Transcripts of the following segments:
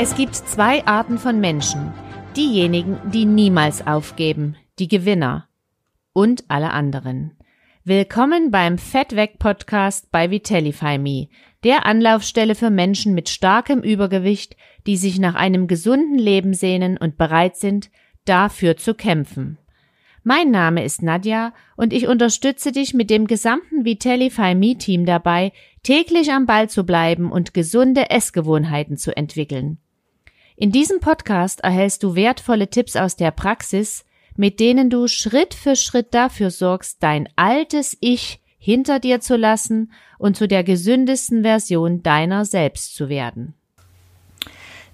Es gibt zwei Arten von Menschen. Diejenigen, die niemals aufgeben, die Gewinner und alle anderen. Willkommen beim Fettweg Podcast bei Vitellify Me, der Anlaufstelle für Menschen mit starkem Übergewicht, die sich nach einem gesunden Leben sehnen und bereit sind, dafür zu kämpfen. Mein Name ist Nadja und ich unterstütze dich mit dem gesamten Vitellify Me Team dabei, täglich am Ball zu bleiben und gesunde Essgewohnheiten zu entwickeln. In diesem Podcast erhältst du wertvolle Tipps aus der Praxis, mit denen du Schritt für Schritt dafür sorgst, dein altes Ich hinter dir zu lassen und zu der gesündesten Version deiner selbst zu werden.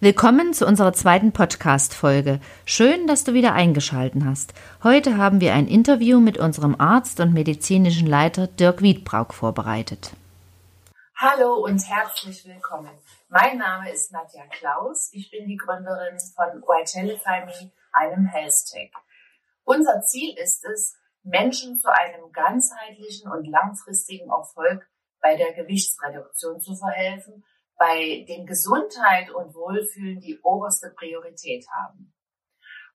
Willkommen zu unserer zweiten Podcast-Folge. Schön, dass du wieder eingeschalten hast. Heute haben wir ein Interview mit unserem Arzt und medizinischen Leiter Dirk Wiedbrauk vorbereitet. Hallo und herzlich willkommen. Mein Name ist Nadja Klaus. Ich bin die Gründerin von Vitalify einem Health Tech. Unser Ziel ist es, Menschen zu einem ganzheitlichen und langfristigen Erfolg bei der Gewichtsreduktion zu verhelfen, bei dem Gesundheit und Wohlfühlen die oberste Priorität haben.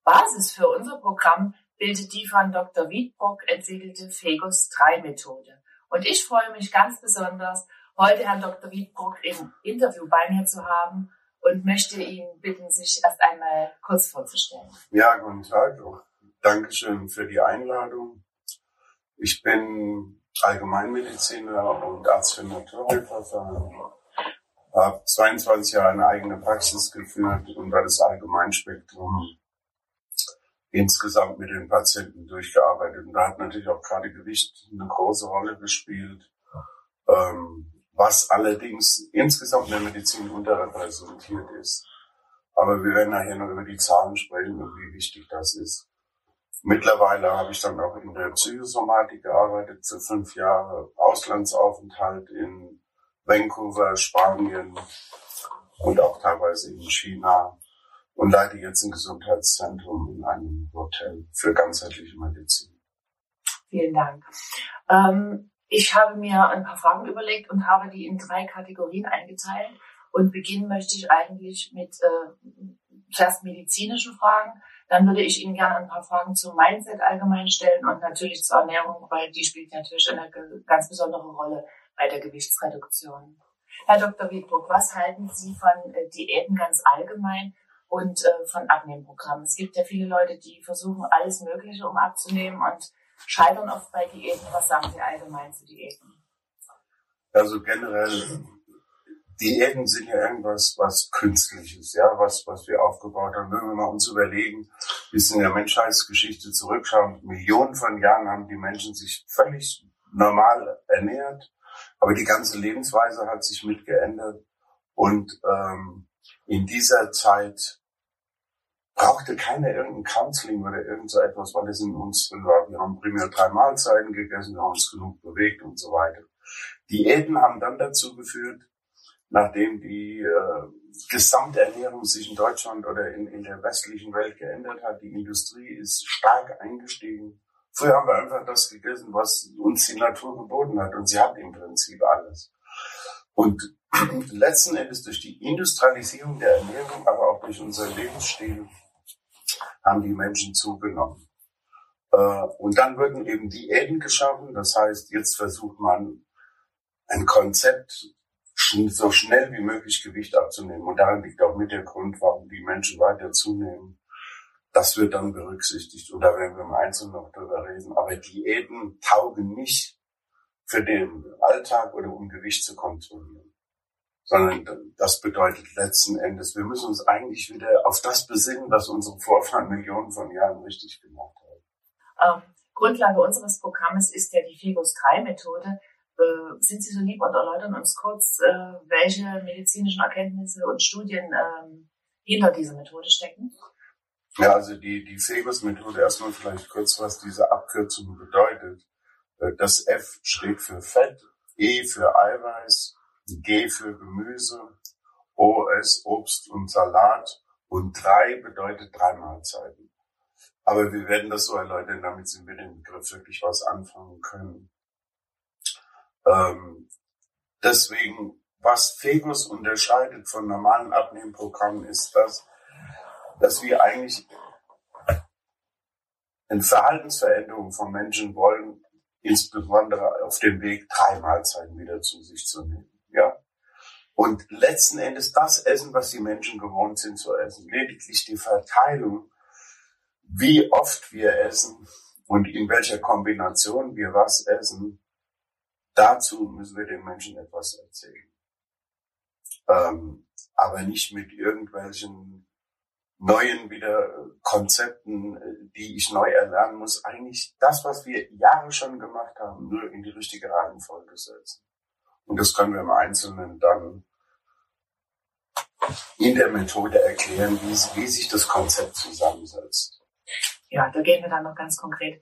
Basis für unser Programm bildet die von Dr. Wiedbrock entwickelte Fegus 3 Methode. Und ich freue mich ganz besonders, heute Herrn Dr. Wiedbrock im Interview bei mir zu haben und möchte ihn bitten, sich erst einmal kurz vorzustellen. Ja, guten Tag. Dankeschön für die Einladung. Ich bin Allgemeinmediziner und Arzt für Naturheilverfahren. Habe 22 Jahre eine eigene Praxis geführt und da das Allgemeinspektrum insgesamt mit den Patienten durchgearbeitet. Und da hat natürlich auch gerade Gewicht eine große Rolle gespielt. Ähm, was allerdings insgesamt in der Medizin unterrepräsentiert ist. Aber wir werden nachher noch über die Zahlen sprechen und wie wichtig das ist. Mittlerweile habe ich dann auch in der Psychosomatik gearbeitet, für fünf Jahre Auslandsaufenthalt in Vancouver, Spanien und auch teilweise in China und leite jetzt ein Gesundheitszentrum in einem Hotel für ganzheitliche Medizin. Vielen Dank. Ähm, ich habe mir ein paar Fragen überlegt und habe die in drei Kategorien eingeteilt. Und beginnen möchte ich eigentlich mit äh, zuerst medizinischen Fragen. Dann würde ich Ihnen gerne ein paar Fragen zum Mindset allgemein stellen und natürlich zur Ernährung, weil die spielt natürlich eine ganz besondere Rolle bei der Gewichtsreduktion. Herr Dr. Wiedbruck, was halten Sie von äh, Diäten ganz allgemein und äh, von Abnehmprogrammen? Es gibt ja viele Leute, die versuchen alles Mögliche, um abzunehmen und scheitern oft bei Diäten. Was sagen Sie allgemein zu Diäten? Also generell, Diäten sind ja irgendwas, was Künstliches, ja, was, was wir aufgebaut haben. Wenn wir mal uns überlegen, bis in der Menschheitsgeschichte zurückschauen, Millionen von Jahren haben die Menschen sich völlig normal ernährt, aber die ganze Lebensweise hat sich mit geändert und ähm, in dieser Zeit brauchte keiner irgendein Counseling oder irgend so etwas, weil es in uns drin war. Wir haben primär drei Mahlzeiten gegessen, wir haben uns genug bewegt und so weiter. Diäten haben dann dazu geführt, nachdem die äh, gesamte Ernährung sich in Deutschland oder in, in der westlichen Welt geändert hat, die Industrie ist stark eingestiegen. Früher haben wir einfach das gegessen, was uns die Natur geboten hat und sie hat im Prinzip alles. Und letzten Endes durch die Industrialisierung der Ernährung, aber auch durch unser Lebensstil haben die Menschen zugenommen. Äh, und dann wurden eben Diäten geschaffen. Das heißt, jetzt versucht man ein Konzept, so schnell wie möglich Gewicht abzunehmen. Und daran liegt auch mit der Grund, warum die Menschen weiter zunehmen. Das wird dann berücksichtigt. Und da werden wir im Einzelnen noch drüber reden. Aber Diäten taugen nicht für den Alltag oder um Gewicht zu kontrollieren sondern das bedeutet letzten Endes, wir müssen uns eigentlich wieder auf das besinnen, was unsere Vorfahren Millionen von Jahren richtig gemacht haben. Ähm, Grundlage unseres Programmes ist ja die Figus-3-Methode. Äh, sind Sie so lieb und erläutern uns kurz, äh, welche medizinischen Erkenntnisse und Studien äh, hinter dieser Methode stecken? Ja, also die, die Fegus-Methode, erstmal vielleicht kurz, was diese Abkürzung bedeutet. Äh, das F steht für Fett, E für Eiweiß, G für Gemüse, O ist Obst und Salat und drei bedeutet drei Mahlzeiten. Aber wir werden das so erläutern, damit Sie mit dem Begriff wirklich was anfangen können. Ähm, deswegen was Fegus unterscheidet von normalen Abnehmprogrammen, ist das, dass wir eigentlich eine Verhaltensveränderung von Menschen wollen, insbesondere auf dem Weg, drei Mahlzeiten wieder zu sich zu nehmen. Und letzten Endes das Essen, was die Menschen gewohnt sind zu essen, lediglich die Verteilung, wie oft wir essen und in welcher Kombination wir was essen, dazu müssen wir den Menschen etwas erzählen. Ähm, aber nicht mit irgendwelchen neuen wieder Konzepten, die ich neu erlernen muss, eigentlich das, was wir Jahre schon gemacht haben, nur in die richtige Reihenfolge setzen. Und das können wir im Einzelnen dann in der Methode erklären, wie, wie sich das Konzept zusammensetzt. Ja, da gehen wir dann noch ganz konkret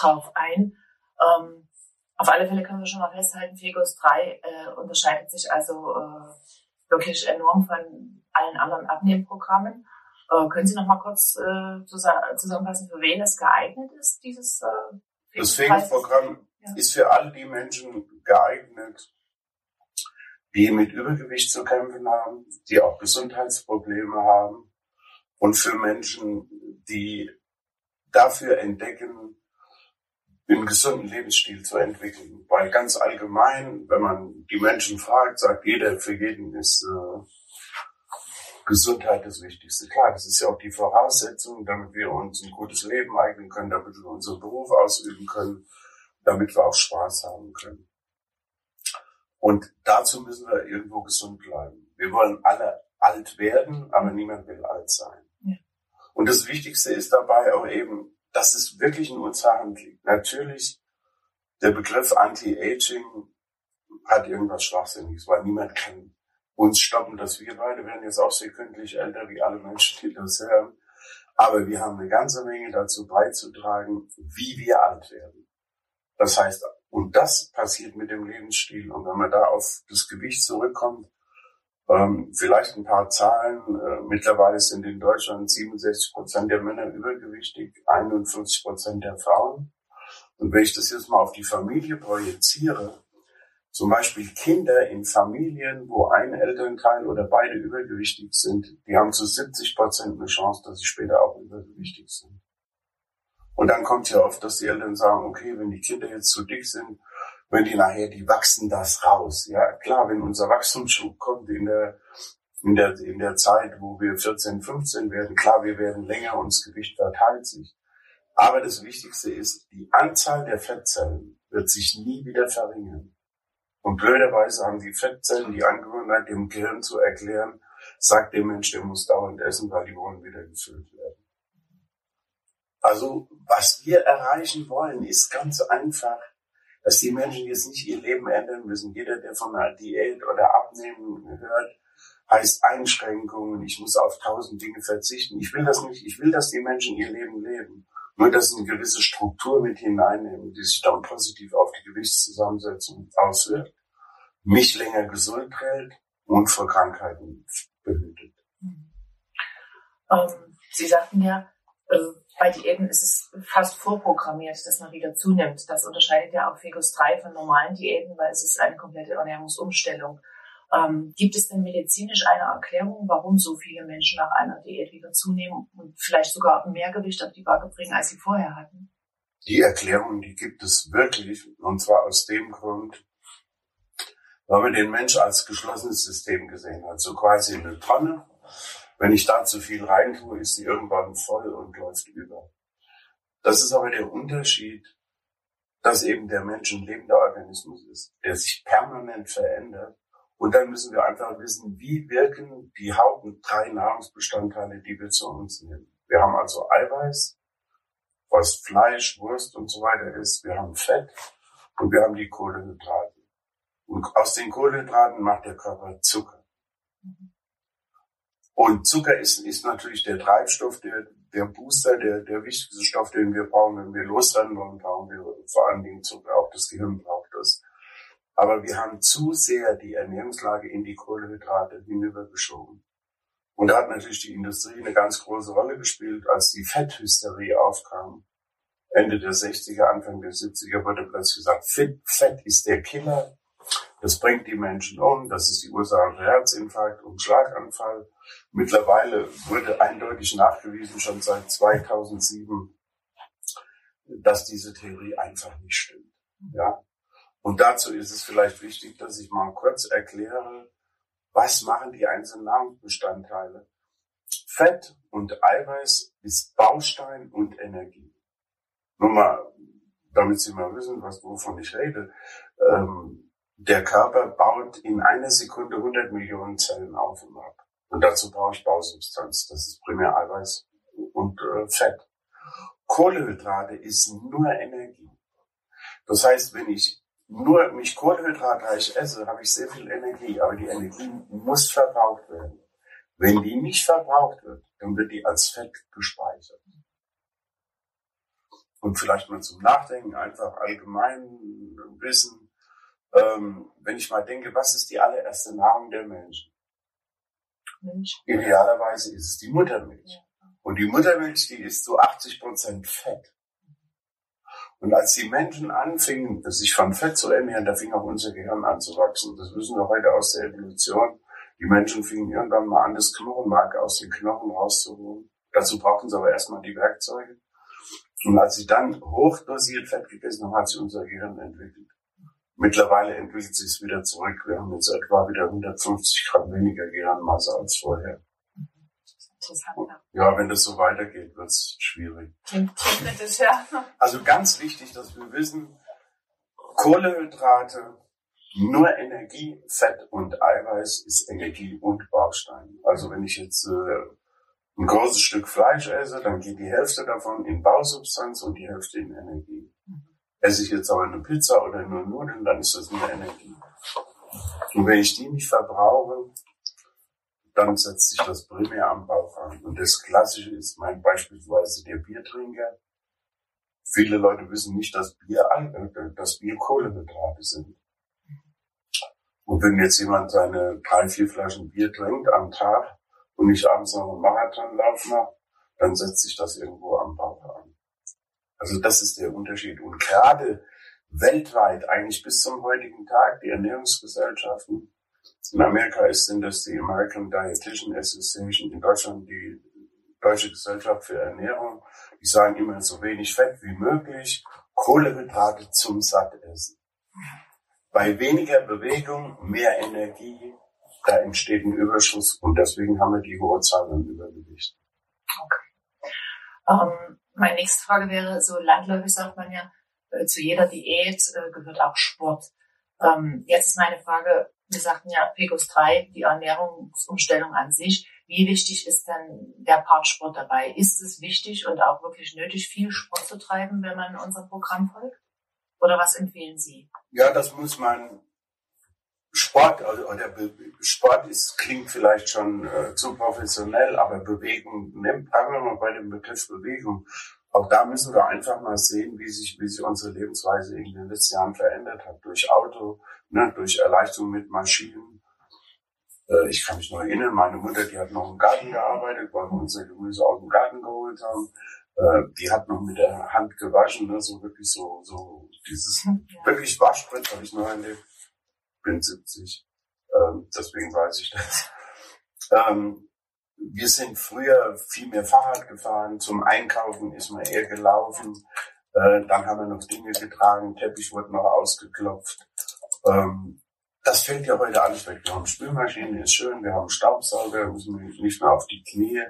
drauf ein. Ähm, auf alle Fälle können wir schon mal festhalten, Fegus 3 äh, unterscheidet sich also äh, wirklich enorm von allen anderen Abnehmprogrammen. Äh, können Sie noch mal kurz äh, zusammenfassen, für wen es geeignet ist, dieses äh, Das Fegus-Programm ja. ist für all die Menschen geeignet, die mit Übergewicht zu kämpfen haben, die auch Gesundheitsprobleme haben und für Menschen, die dafür entdecken, einen gesunden Lebensstil zu entwickeln. Weil ganz allgemein, wenn man die Menschen fragt, sagt jeder, für jeden ist äh, Gesundheit das Wichtigste. Klar, das ist ja auch die Voraussetzung, damit wir uns ein gutes Leben eignen können, damit wir unseren Beruf ausüben können, damit wir auch Spaß haben können. Und dazu müssen wir irgendwo gesund bleiben. Wir wollen alle alt werden, aber niemand will alt sein. Ja. Und das Wichtigste ist dabei auch eben, dass es wirklich in unserer Hand liegt. Natürlich, der Begriff Anti-Aging hat irgendwas Schwachsinniges, weil niemand kann uns stoppen, dass wir beide werden jetzt auch sekündlich älter, wie alle Menschen, die das hören. Aber wir haben eine ganze Menge dazu beizutragen, wie wir alt werden. Das heißt, und das passiert mit dem Lebensstil. Und wenn man da auf das Gewicht zurückkommt, ähm, vielleicht ein paar Zahlen. Äh, mittlerweile sind in Deutschland 67 Prozent der Männer übergewichtig, 51 Prozent der Frauen. Und wenn ich das jetzt mal auf die Familie projiziere, zum Beispiel Kinder in Familien, wo ein Elternteil oder beide übergewichtig sind, die haben zu 70 Prozent eine Chance, dass sie später auch übergewichtig sind. Und dann kommt ja oft, dass die Eltern sagen, okay, wenn die Kinder jetzt zu dick sind, wenn die nachher, die wachsen das raus. Ja, klar, wenn unser Wachstumsschub kommt in der, in der, in der Zeit, wo wir 14, 15 werden, klar, wir werden länger und das Gewicht verteilt sich. Aber das Wichtigste ist, die Anzahl der Fettzellen wird sich nie wieder verringern. Und blöderweise haben die Fettzellen die Angewohnheit, dem Gehirn zu erklären, sagt der Mensch, der muss dauernd essen, weil die wollen wieder gefüllt werden. Also, was wir erreichen wollen, ist ganz einfach, dass die Menschen jetzt nicht ihr Leben ändern müssen. Jeder, der von einer Diät oder Abnehmen hört, heißt Einschränkungen, ich muss auf tausend Dinge verzichten. Ich will das nicht. Ich will, dass die Menschen ihr Leben leben. Nur, dass sie eine gewisse Struktur mit hineinnehmen, die sich dann positiv auf die Gewichtszusammensetzung auswirkt mich länger gesund hält und vor Krankheiten behütet. Ähm, Sie sagten ja, äh, bei Diäten ist es fast vorprogrammiert, dass man wieder zunimmt. Das unterscheidet ja auch Fegus 3 von normalen Diäten, weil es ist eine komplette Ernährungsumstellung. Ähm, gibt es denn medizinisch eine Erklärung, warum so viele Menschen nach einer Diät wieder zunehmen und vielleicht sogar mehr Gewicht auf die Waage bringen, als sie vorher hatten? Die Erklärung, die gibt es wirklich, und zwar aus dem Grund, weil man den Mensch als geschlossenes System gesehen hat. So quasi eine Tonne. Wenn ich da zu viel reintue, ist sie irgendwann voll und läuft über. Das ist aber der Unterschied, dass eben der Mensch ein lebender Organismus ist, der sich permanent verändert. Und dann müssen wir einfach wissen, wie wirken die Haupt- und drei Nahrungsbestandteile, die wir zu uns nehmen. Wir haben also Eiweiß, was Fleisch, Wurst und so weiter ist. Wir haben Fett und wir haben die Kohlenhydrate. Und aus den Kohlenhydraten macht der Körper Zucker. Und Zucker ist, ist natürlich der Treibstoff, der, der Booster, der, der wichtigste Stoff, den wir brauchen. Wenn wir losrennen wollen, brauchen wir vor allen Dingen Zucker. Auch das Gehirn braucht das. Aber wir haben zu sehr die Ernährungslage in die Kohlenhydrate hinübergeschoben. Und da hat natürlich die Industrie eine ganz große Rolle gespielt, als die Fetthysterie aufkam. Ende der 60er, Anfang der 70er wurde plötzlich gesagt, Fett, Fett ist der Killer Das bringt die Menschen um. Das ist die Ursache für Herzinfarkt und Schlaganfall. Mittlerweile wurde eindeutig nachgewiesen, schon seit 2007, dass diese Theorie einfach nicht stimmt. Ja. Und dazu ist es vielleicht wichtig, dass ich mal kurz erkläre, was machen die einzelnen Nahrungsbestandteile. Fett und Eiweiß ist Baustein und Energie. Nur mal, damit Sie mal wissen, was, wovon ich rede. Ähm, der Körper baut in einer Sekunde 100 Millionen Zellen auf und ab. Und dazu brauche ich Bausubstanz. Das ist primär Eiweiß und äh, Fett. Kohlehydrate ist nur Energie. Das heißt, wenn ich nur mich kohlenhydratreich esse, habe ich sehr viel Energie, aber die Energie muss verbraucht werden. Wenn die nicht verbraucht wird, dann wird die als Fett gespeichert. Und vielleicht mal zum Nachdenken, einfach allgemein wissen, ähm, wenn ich mal denke, was ist die allererste Nahrung der Menschen? Mensch. Idealerweise ist es die Muttermilch. Ja. Und die Muttermilch, die ist zu 80 Prozent Fett. Und als die Menschen anfingen, sich von Fett zu ernähren, da fing auch unser Gehirn an zu wachsen. Das wissen wir heute aus der Evolution. Die Menschen fingen irgendwann mal an, das Knochenmark aus den Knochen rauszuholen. Dazu brauchten sie aber erstmal die Werkzeuge. Und als sie dann hochdosiert Fett gegessen haben, hat sich unser Gehirn entwickelt. Mittlerweile entwickelt sich es wieder zurück. Wir haben jetzt etwa wieder 150 Gramm weniger Gehirnmasse als vorher interessant. Ja, wenn das so weitergeht, wird es schwierig. Kritisch, ja. Also ganz wichtig, dass wir wissen, Kohlehydrate, nur Energie, Fett und Eiweiß ist Energie und Baustein. Also wenn ich jetzt äh, ein großes Stück Fleisch esse, dann geht die Hälfte davon in Bausubstanz und die Hälfte in Energie. Esse ich jetzt aber eine Pizza oder nur Nudeln, dann ist das nur Energie. Und wenn ich die nicht verbrauche, dann setzt sich das primär am Bauch an. Und das Klassische ist mein beispielsweise der Biertrinker. Viele Leute wissen nicht, dass Bier, äh, dass Bier Kohlenhydrate sind. Und wenn jetzt jemand seine drei, vier Flaschen Bier trinkt am Tag und nicht abends noch einen Marathonlauf macht, dann setzt sich das irgendwo am Bauch. Also das ist der Unterschied. Und gerade weltweit, eigentlich bis zum heutigen Tag, die Ernährungsgesellschaften in Amerika ist, sind das die American Dietitian Association, in Deutschland die Deutsche Gesellschaft für Ernährung. Die sagen immer so wenig Fett wie möglich, Kohlenhydrate zum Sattessen. Bei weniger Bewegung mehr Energie, da entsteht ein Überschuss und deswegen haben wir die hohe Zahl an Übergewicht. Okay. Ähm, meine nächste Frage wäre, so landläufig sagt man ja, äh, zu jeder Diät äh, gehört auch Sport. Ähm, jetzt ist meine Frage, wir sagten ja PECOS 3, die Ernährungsumstellung an sich. Wie wichtig ist denn der Part Sport dabei? Ist es wichtig und auch wirklich nötig, viel Sport zu treiben, wenn man unserem Programm folgt? Oder was empfehlen Sie? Ja, das muss man Sport, also oder Sport ist, klingt vielleicht schon äh, zu professionell, aber Bewegung, nimmt, wir mal bei dem Begriff Bewegung. Auch da müssen wir einfach mal sehen, wie sich, wie sich unsere Lebensweise in den letzten Jahren verändert hat. Durch Auto, ne, durch Erleichterung mit Maschinen. Äh, ich kann mich noch erinnern, meine Mutter, die hat noch im Garten gearbeitet, weil wir unser Gemüse aus dem Garten geholt haben. Äh, die hat noch mit der Hand gewaschen, ne, so wirklich so, so dieses ja. wirklich Waschbrett habe ich noch erlebt. Bin 70, ähm, deswegen weiß ich das. Ähm, wir sind früher viel mehr Fahrrad gefahren, zum Einkaufen ist man eher gelaufen. Äh, dann haben wir noch Dinge getragen, Teppich wurde noch ausgeklopft. Ähm, das fällt ja heute alles weg. Wir haben Spülmaschine, ist schön, wir haben Staubsauger, müssen nicht mehr auf die Knie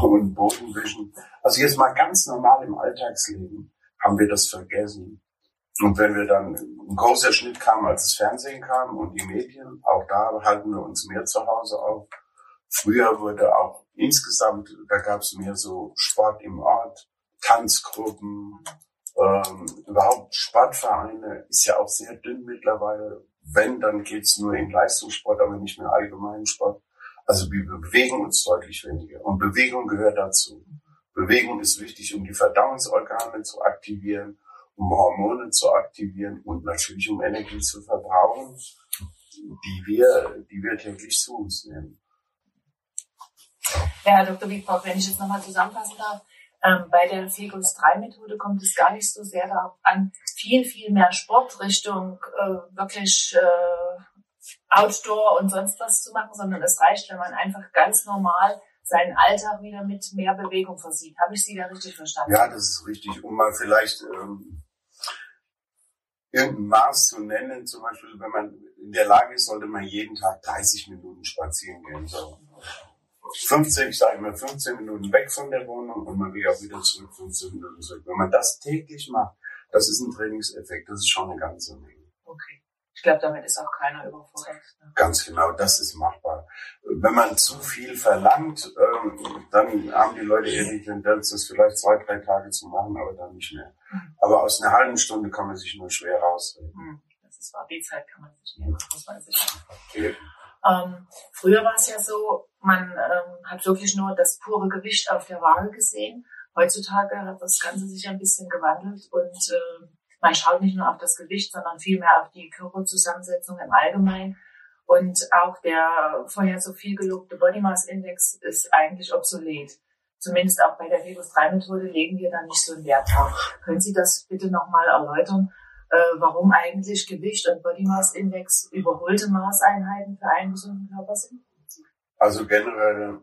und Boden wischen. Also jetzt mal ganz normal im Alltagsleben haben wir das vergessen. Und wenn wir dann, ein großer Schnitt kam, als das Fernsehen kam und die Medien, auch da halten wir uns mehr zu Hause auf. Früher wurde auch insgesamt, da gab es mehr so Sport im Ort, Tanzgruppen, ähm, überhaupt Sportvereine ist ja auch sehr dünn mittlerweile. Wenn, dann geht's nur in Leistungssport, aber nicht mehr allgemeinen Sport. Also wir bewegen uns deutlich weniger. Und Bewegung gehört dazu. Bewegung ist wichtig, um die Verdauungsorgane zu aktivieren, um Hormone zu aktivieren und natürlich um Energie zu verbrauchen, die wir, die wir täglich zu uns nehmen. Ja, Herr Dr. Wiebrock, wenn ich jetzt nochmal zusammenfassen darf, Ähm, bei der Fegus 3 Methode kommt es gar nicht so sehr darauf an, viel, viel mehr Sport Richtung äh, wirklich äh, Outdoor und sonst was zu machen, sondern es reicht, wenn man einfach ganz normal seinen Alltag wieder mit mehr Bewegung versieht. Habe ich Sie da richtig verstanden? Ja, das ist richtig. Um mal vielleicht ähm, irgendein Maß zu nennen, zum Beispiel, wenn man in der Lage ist, sollte man jeden Tag 30 Minuten spazieren gehen. So. 15, ich sage immer 15 Minuten weg von der Wohnung und man geht auch wieder zurück, 15 Minuten zurück. Wenn man das täglich macht, das ist ein Trainingseffekt, das ist schon eine ganze Menge. Okay. Ich glaube, damit ist auch keiner überfordert. Ne? Ganz genau, das ist machbar. Wenn man zu viel verlangt, ähm, dann haben die Leute eher die Tendenz, das vielleicht zwei, drei Tage zu machen, aber dann nicht mehr. Mhm. Aber aus einer halben Stunde kann man sich nur schwer rausreden. Mhm. Das ist wahr, die Zeit kann man sich nehmen, muss man sich okay. ähm, Früher war es ja so, man ähm, hat wirklich nur das pure Gewicht auf der Waage gesehen. Heutzutage hat das Ganze sich ein bisschen gewandelt und äh, man schaut nicht nur auf das Gewicht, sondern vielmehr auf die Körperzusammensetzung im Allgemeinen. Und auch der vorher so viel gelobte Body Mass Index ist eigentlich obsolet. Zumindest auch bei der Vegus 3 Methode legen wir da nicht so einen Wert drauf. Können Sie das bitte nochmal erläutern, äh, warum eigentlich Gewicht und Body Mass Index überholte Maßeinheiten für einen gesunden Körper sind? Also generell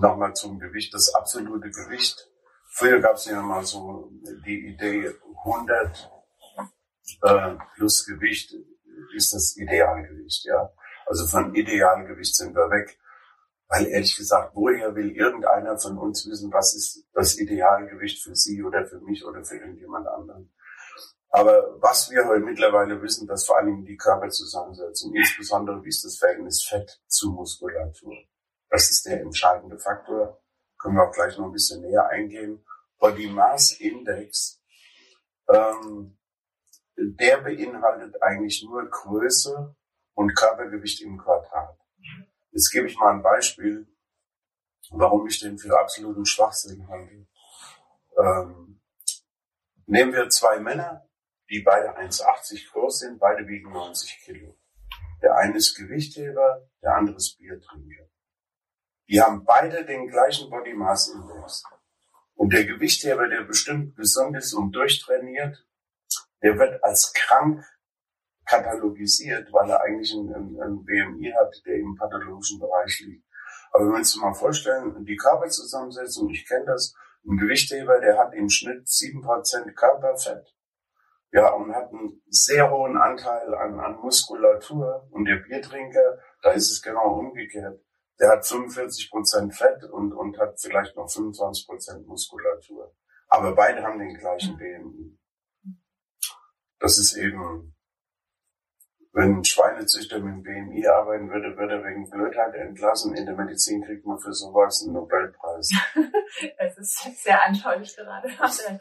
nochmal zum Gewicht, das absolute Gewicht. Früher gab es ja mal so die Idee 100 äh, plus Gewicht ist das Idealgewicht, ja. Also von Idealgewicht sind wir weg. Weil ehrlich gesagt, woher will irgendeiner von uns wissen, was ist das Idealgewicht für Sie oder für mich oder für irgendjemand anderen? Aber was wir heute mittlerweile wissen, dass vor allen Dingen die Körperzusammensetzung, insbesondere wie ist das Verhältnis Fett zu Muskulatur. Das ist der entscheidende Faktor. Können wir auch gleich noch ein bisschen näher eingehen. Body Mass Index ähm, der beinhaltet eigentlich nur Größe und Körpergewicht im Quadrat. Jetzt gebe ich mal ein Beispiel, warum ich den für absoluten Schwachsinn halte. Ähm, nehmen wir zwei Männer, die beide 1,80 groß sind, beide wiegen 90 Kilo. Der eine ist Gewichtheber, der andere ist Biertrinker. Die haben beide den gleichen Body Mass Index. Und der Gewichtheber, der bestimmt gesund ist und durchtrainiert, der wird als krank katalogisiert, weil er eigentlich einen, einen BMI hat, der im pathologischen Bereich liegt. Aber wenn wir uns mal vorstellen, die Körperzusammensetzung, ich kenne das, ein Gewichtheber, der hat im Schnitt sieben Prozent Körperfett. Ja, und hat einen sehr hohen Anteil an, an Muskulatur. Und der Biertrinker, da ist es genau umgekehrt. Der hat 45 Prozent Fett und, und hat vielleicht noch 25 Prozent Muskulatur. Aber beide haben den gleichen BMI das ist eben, wenn ein Schweinezüchter mit dem BMI arbeiten würde, würde er wegen Blödheit entlassen. In der Medizin kriegt man für sowas einen Nobelpreis. Es ist sehr anschaulich gerade.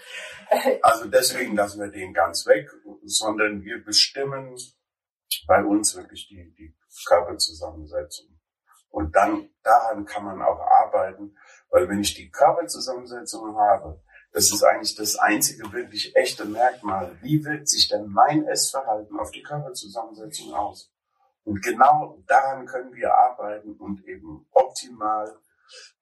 also deswegen lassen wir den ganz weg, sondern wir bestimmen bei uns wirklich die, die Körperzusammensetzung. Und dann, daran kann man auch arbeiten, weil wenn ich die Körperzusammensetzung habe, das ist eigentlich das einzige wirklich echte Merkmal. Wie wirkt sich denn mein Essverhalten auf die Körperzusammensetzung aus? Und genau daran können wir arbeiten und eben optimal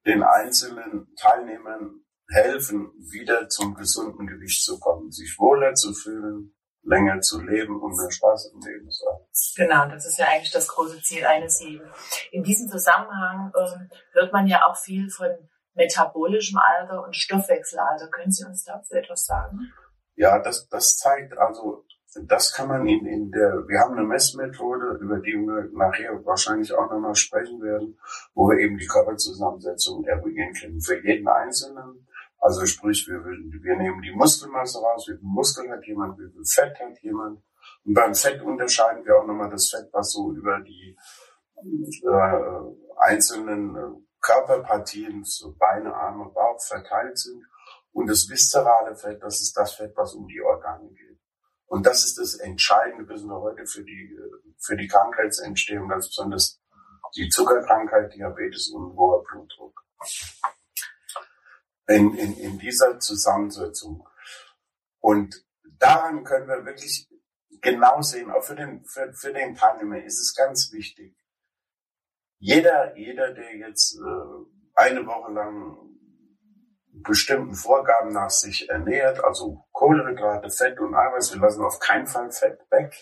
den einzelnen Teilnehmern helfen, wieder zum gesunden Gewicht zu kommen, sich wohler zu fühlen, länger zu leben und mehr Spaß im Leben zu haben. Genau, das ist ja eigentlich das große Ziel eines jeden. In diesem Zusammenhang ähm, hört man ja auch viel von metabolischem Alter und Stoffwechselalter. Können Sie uns dazu etwas sagen? Ja, das, das zeigt also, das kann man in, in der, wir haben eine Messmethode, über die wir nachher wahrscheinlich auch nochmal sprechen werden, wo wir eben die Körperzusammensetzung eruieren können. Für jeden Einzelnen. Also sprich, wir, wir nehmen die Muskelmasse raus, wie viel Muskel hat jemand, wie viel Fett hat jemand. Und beim Fett unterscheiden wir auch nochmal das Fett, was so über die äh, einzelnen äh, Körperpartien, so Beine, Arme, Bauch verteilt sind. Und das viszerale Fett, das ist das Fett, was um die Organe geht. Und das ist das Entscheidende wissen wir heute für die, für die Krankheitsentstehung, ganz besonders die Zuckerkrankheit, Diabetes und hoher Blutdruck. In, in, in dieser Zusammensetzung. Und daran können wir wirklich genau sehen, auch für den, für, für den Teilnehmer ist es ganz wichtig, jeder, jeder, der jetzt äh, eine Woche lang bestimmten Vorgaben nach sich ernährt, also Kohlenhydrate, Fett und Eiweiß, wir lassen auf keinen Fall Fett weg,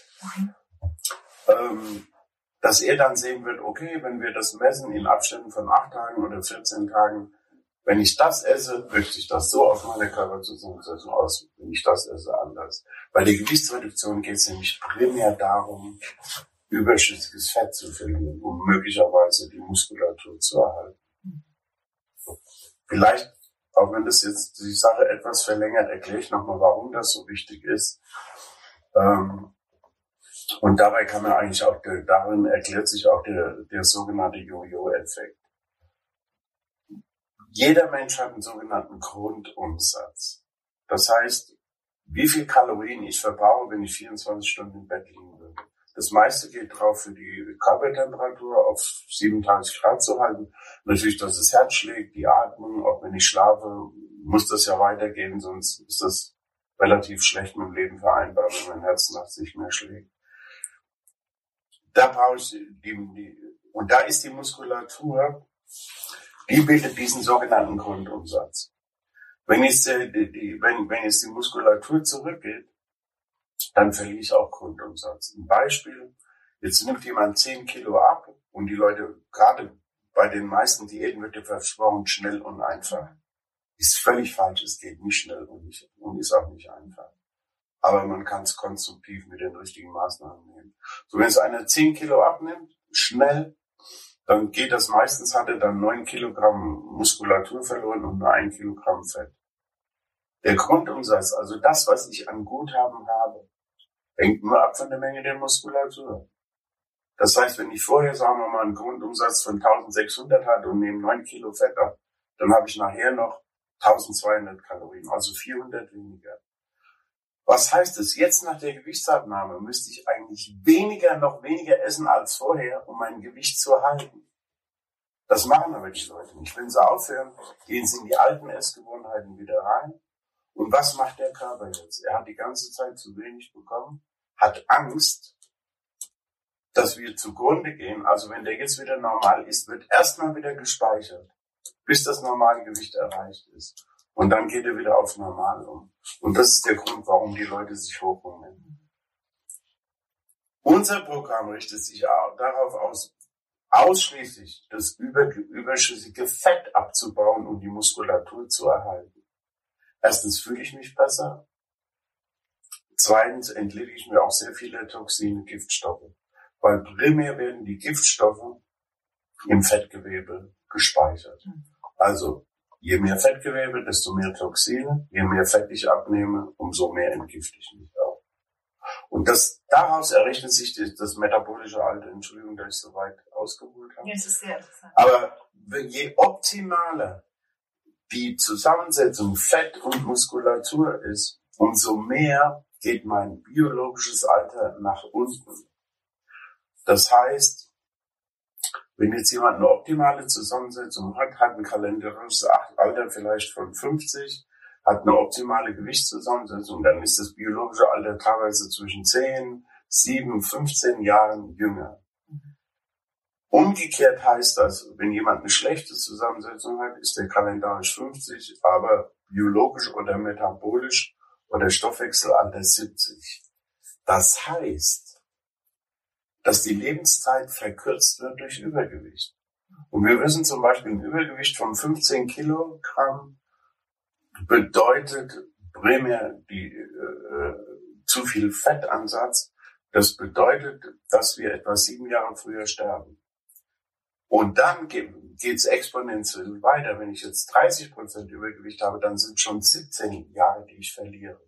ähm, dass er dann sehen wird, okay, wenn wir das messen in Abständen von acht Tagen oder 14 Tagen, wenn ich das esse, wirkt sich das so auf meine Körperzusammensetzung aus, wenn ich das esse, anders. Bei der Gewichtsreduktion geht es nämlich primär darum, überschüssiges Fett zu verlieren, um möglicherweise die Muskulatur zu erhalten. Vielleicht, auch wenn das jetzt die Sache etwas verlängert, erkläre ich nochmal, warum das so wichtig ist. Ähm, und dabei kann man eigentlich auch, darin erklärt sich auch der, der sogenannte Jojo-Effekt. Jeder Mensch hat einen sogenannten Grundumsatz. Das heißt, wie viel Kalorien ich verbrauche, wenn ich 24 Stunden im Bett liegen. Das meiste geht drauf, für die Körpertemperatur auf 37 Grad zu halten. Natürlich, dass das Herz schlägt, die Atmung, auch wenn ich schlafe, muss das ja weitergehen, sonst ist das relativ schlecht mit dem Leben vereinbar, wenn mein Herz nachts nicht mehr schlägt. Da brauche ich die, die, und da ist die Muskulatur, die bildet diesen sogenannten Grundumsatz. Wenn jetzt, die, die, wenn, wenn jetzt die Muskulatur zurückgeht, dann verliere ich auch Grundumsatz. Ein Beispiel, jetzt nimmt jemand 10 Kilo ab und die Leute, gerade bei den meisten Diäten wird dir versprochen, schnell und einfach. Ist völlig falsch, es geht nicht schnell und, nicht, und ist auch nicht einfach. Aber man kann es konstruktiv mit den richtigen Maßnahmen nehmen. So, wenn es einer 10 Kilo abnimmt, schnell, dann geht das meistens, hat er dann 9 Kilogramm Muskulatur verloren und nur 1 Kilogramm Fett. Der Grundumsatz, also das, was ich an Guthaben habe, hängt nur ab von der Menge der Muskulatur. Das heißt, wenn ich vorher, sagen wir mal, einen Grundumsatz von 1600 hatte und nehme 9 Kilo Fett ab, dann habe ich nachher noch 1200 Kalorien, also 400 weniger. Was heißt es? Jetzt nach der Gewichtsabnahme müsste ich eigentlich weniger, noch weniger essen als vorher, um mein Gewicht zu halten. Das machen aber die Leute nicht. Wenn sie aufhören, gehen sie in die alten Essgewohnheiten wieder rein und was macht der Körper jetzt? Er hat die ganze Zeit zu wenig bekommen, hat Angst, dass wir zugrunde gehen. Also wenn der jetzt wieder normal ist, wird erstmal wieder gespeichert, bis das normale Gewicht erreicht ist. Und dann geht er wieder auf normal um. Und das ist der Grund, warum die Leute sich hochhungern. Unser Programm richtet sich darauf aus, ausschließlich das überschüssige Fett abzubauen und die Muskulatur zu erhalten. Erstens fühle ich mich besser. Zweitens entlede ich mir auch sehr viele Toxine, Giftstoffe. Weil primär werden die Giftstoffe im Fettgewebe gespeichert. Also je mehr Fettgewebe, desto mehr Toxine. Je mehr Fett ich abnehme, umso mehr entgifte ich mich auch. Und das, daraus errechnet sich das, das metabolische Alter. Entschuldigung, dass ich so weit ausgeholt habe. Ja, das ist sehr interessant. Aber je optimaler die Zusammensetzung Fett und Muskulatur ist, umso mehr geht mein biologisches Alter nach unten. Das heißt, wenn jetzt jemand eine optimale Zusammensetzung hat, hat ein kalendarisches Alter vielleicht von 50, hat eine optimale Gewichtszusammensetzung, dann ist das biologische Alter teilweise zwischen 10, 7, 15 Jahren jünger. Umgekehrt heißt das, wenn jemand eine schlechte Zusammensetzung hat, ist der kalendarisch 50, aber biologisch oder metabolisch oder Stoffwechselalter 70. Das heißt, dass die Lebenszeit verkürzt wird durch Übergewicht. Und wir wissen zum Beispiel, ein Übergewicht von 15 Kilogramm bedeutet primär die, äh, zu viel Fettansatz. Das bedeutet, dass wir etwa sieben Jahre früher sterben. Und dann geht es exponentiell weiter. Wenn ich jetzt 30 Prozent Übergewicht habe, dann sind schon 17 Jahre, die ich verliere.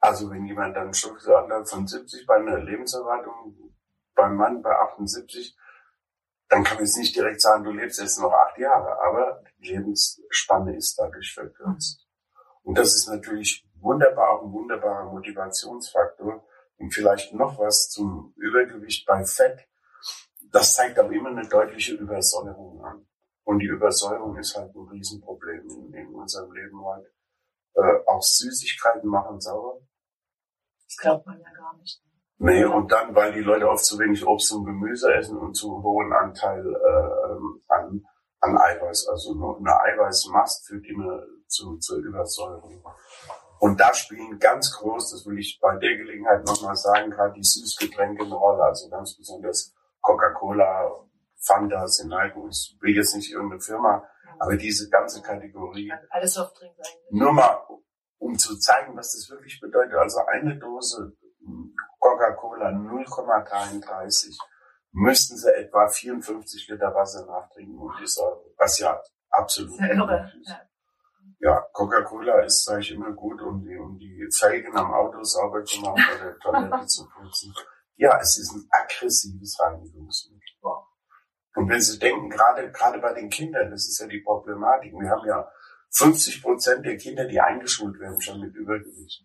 Also wenn jemand dann schon Stoffwechselanteil von 70 bei einer Lebenserwartung beim Mann bei 78, dann kann man jetzt nicht direkt sagen, du lebst jetzt noch acht Jahre, aber die Lebensspanne ist dadurch verkürzt. Und das ist natürlich wunderbar, auch ein wunderbarer Motivationsfaktor. Und vielleicht noch was zum Übergewicht bei Fett das zeigt aber immer eine deutliche Übersäuerung an. Und die Übersäuerung ist halt ein Riesenproblem in, in unserem Leben heute. Äh, auch Süßigkeiten machen sauer. Das glaubt man ja gar nicht. Nee, und dann, weil die Leute oft zu wenig Obst und Gemüse essen und zu hohen Anteil äh, an, an Eiweiß. Also nur eine Eiweißmast führt immer zu, zur Übersäuerung. Und da spielen ganz groß, das will ich bei der Gelegenheit nochmal sagen, gerade die Süßgetränke eine Rolle. Also ganz besonders Coca-Cola, Fanta, Sinalco. Ich will jetzt nicht irgendeine Firma, aber diese ganze Kategorie. Alles Softdrinks eigentlich. Nur mal, um zu zeigen, was das wirklich bedeutet. Also eine Dose Coca-Cola 0,33 müssten sie etwa 54 Liter Wasser nachtrinken und die Säure, was ja absolut irre. ist. Ja. Ja, Coca-Cola ist, sage ich immer, gut, um die, um die Felgen am Auto sauber zu machen oder Toilette zu putzen. Ja, es ist ein aggressives Reinigungsmittel. Und wenn Sie denken, gerade, gerade bei den Kindern, das ist ja die Problematik. Wir haben ja 50 Prozent der Kinder, die eingeschult werden, schon mit Übergewicht.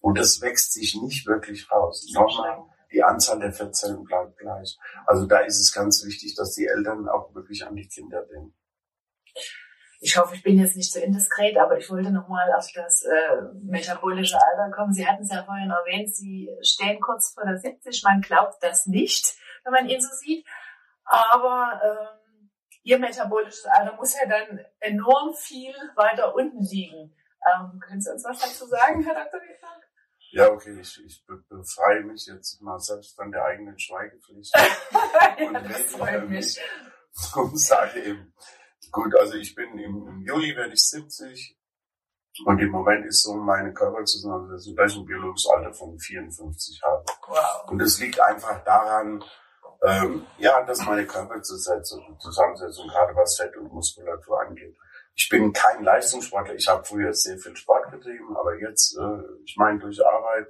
Und das wächst sich nicht wirklich raus. Nochmal, die Anzahl der Fettzellen bleibt gleich. Also da ist es ganz wichtig, dass die Eltern auch wirklich an die Kinder denken. Ich hoffe, ich bin jetzt nicht zu indiskret, aber ich wollte nochmal auf das äh, metabolische Alter kommen. Sie hatten es ja vorhin erwähnt, Sie stehen kurz vor der 70. Man glaubt das nicht, wenn man ihn so sieht. Aber ähm, Ihr metabolisches Alter muss ja dann enorm viel weiter unten liegen. Ähm, können Sie uns was dazu sagen, Herr Dr. Wittmann? Ja, okay, ich, ich be- befreie mich jetzt mal selbst von der eigenen Schweigepflicht ja, und das freut mich. mich und sage eben, gut, also ich bin im, Juli werde ich 70 und im Moment ist so meine Körperzusammensetzung, dass ich ein biologisches Alter von 54 habe. Wow. Und es liegt einfach daran, ähm, ja, dass meine Körperzusammensetzung, Zusammensetzung, gerade was Fett und Muskulatur angeht. Ich bin kein Leistungssportler. Ich habe früher sehr viel Sport getrieben, aber jetzt, äh, ich meine, durch Arbeit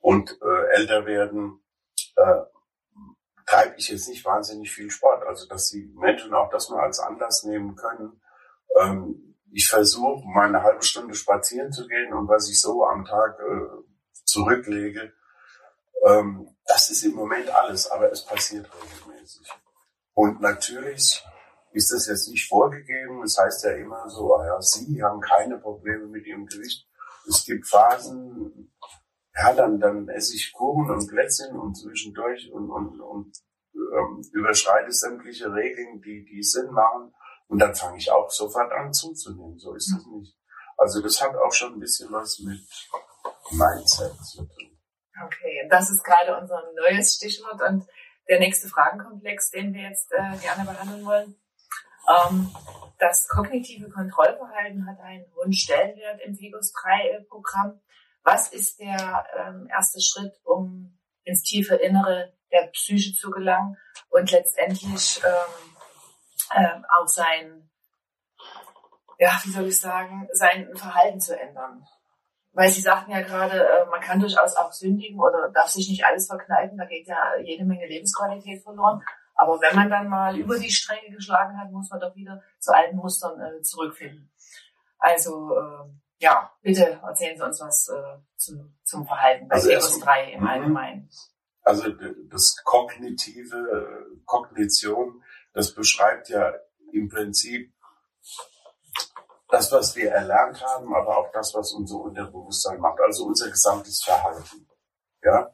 und äh, älter werden, äh, treibe ich jetzt nicht wahnsinnig viel Sport. Also, dass die Menschen auch das mal als Anlass nehmen können. Ähm, ich versuche, mal eine halbe Stunde spazieren zu gehen und was ich so am Tag äh, zurücklege, ähm, das ist im Moment alles, aber es passiert regelmäßig. Und natürlich ist das jetzt nicht vorgegeben. Es heißt ja immer so, ah ja, Sie haben keine Probleme mit Ihrem Gewicht. Es gibt Phasen, ja, dann, dann esse ich Kuchen und Plätzchen und zwischendurch und, und, und ähm, überschreite sämtliche Regeln, die, die Sinn machen. Und dann fange ich auch sofort an zuzunehmen. So ist das nicht. Also das hat auch schon ein bisschen was mit Mindset zu tun. Okay, das ist gerade unser neues Stichwort und der nächste Fragenkomplex, den wir jetzt äh, gerne behandeln wollen. Ähm, das kognitive Kontrollverhalten hat einen hohen Stellenwert im Vigos 3-Programm. Was ist der ähm, erste Schritt, um ins tiefe Innere der Psyche zu gelangen und letztendlich ähm, ähm, auch sein, ja, wie soll ich sagen, sein Verhalten zu ändern? Weil Sie sagten ja gerade, äh, man kann durchaus auch sündigen oder darf sich nicht alles verkneifen, da geht ja jede Menge Lebensqualität verloren. Aber wenn man dann mal über die Stränge geschlagen hat, muss man doch wieder zu alten Mustern äh, zurückfinden. Also äh, ja, bitte erzählen Sie uns was äh, zu, zum Verhalten bei Also erst- 3 im Mhm. Allgemeinen. Also das kognitive Kognition, das beschreibt ja im Prinzip das, was wir erlernt haben, aber auch das, was unser Unterbewusstsein macht, also unser gesamtes Verhalten. Ja.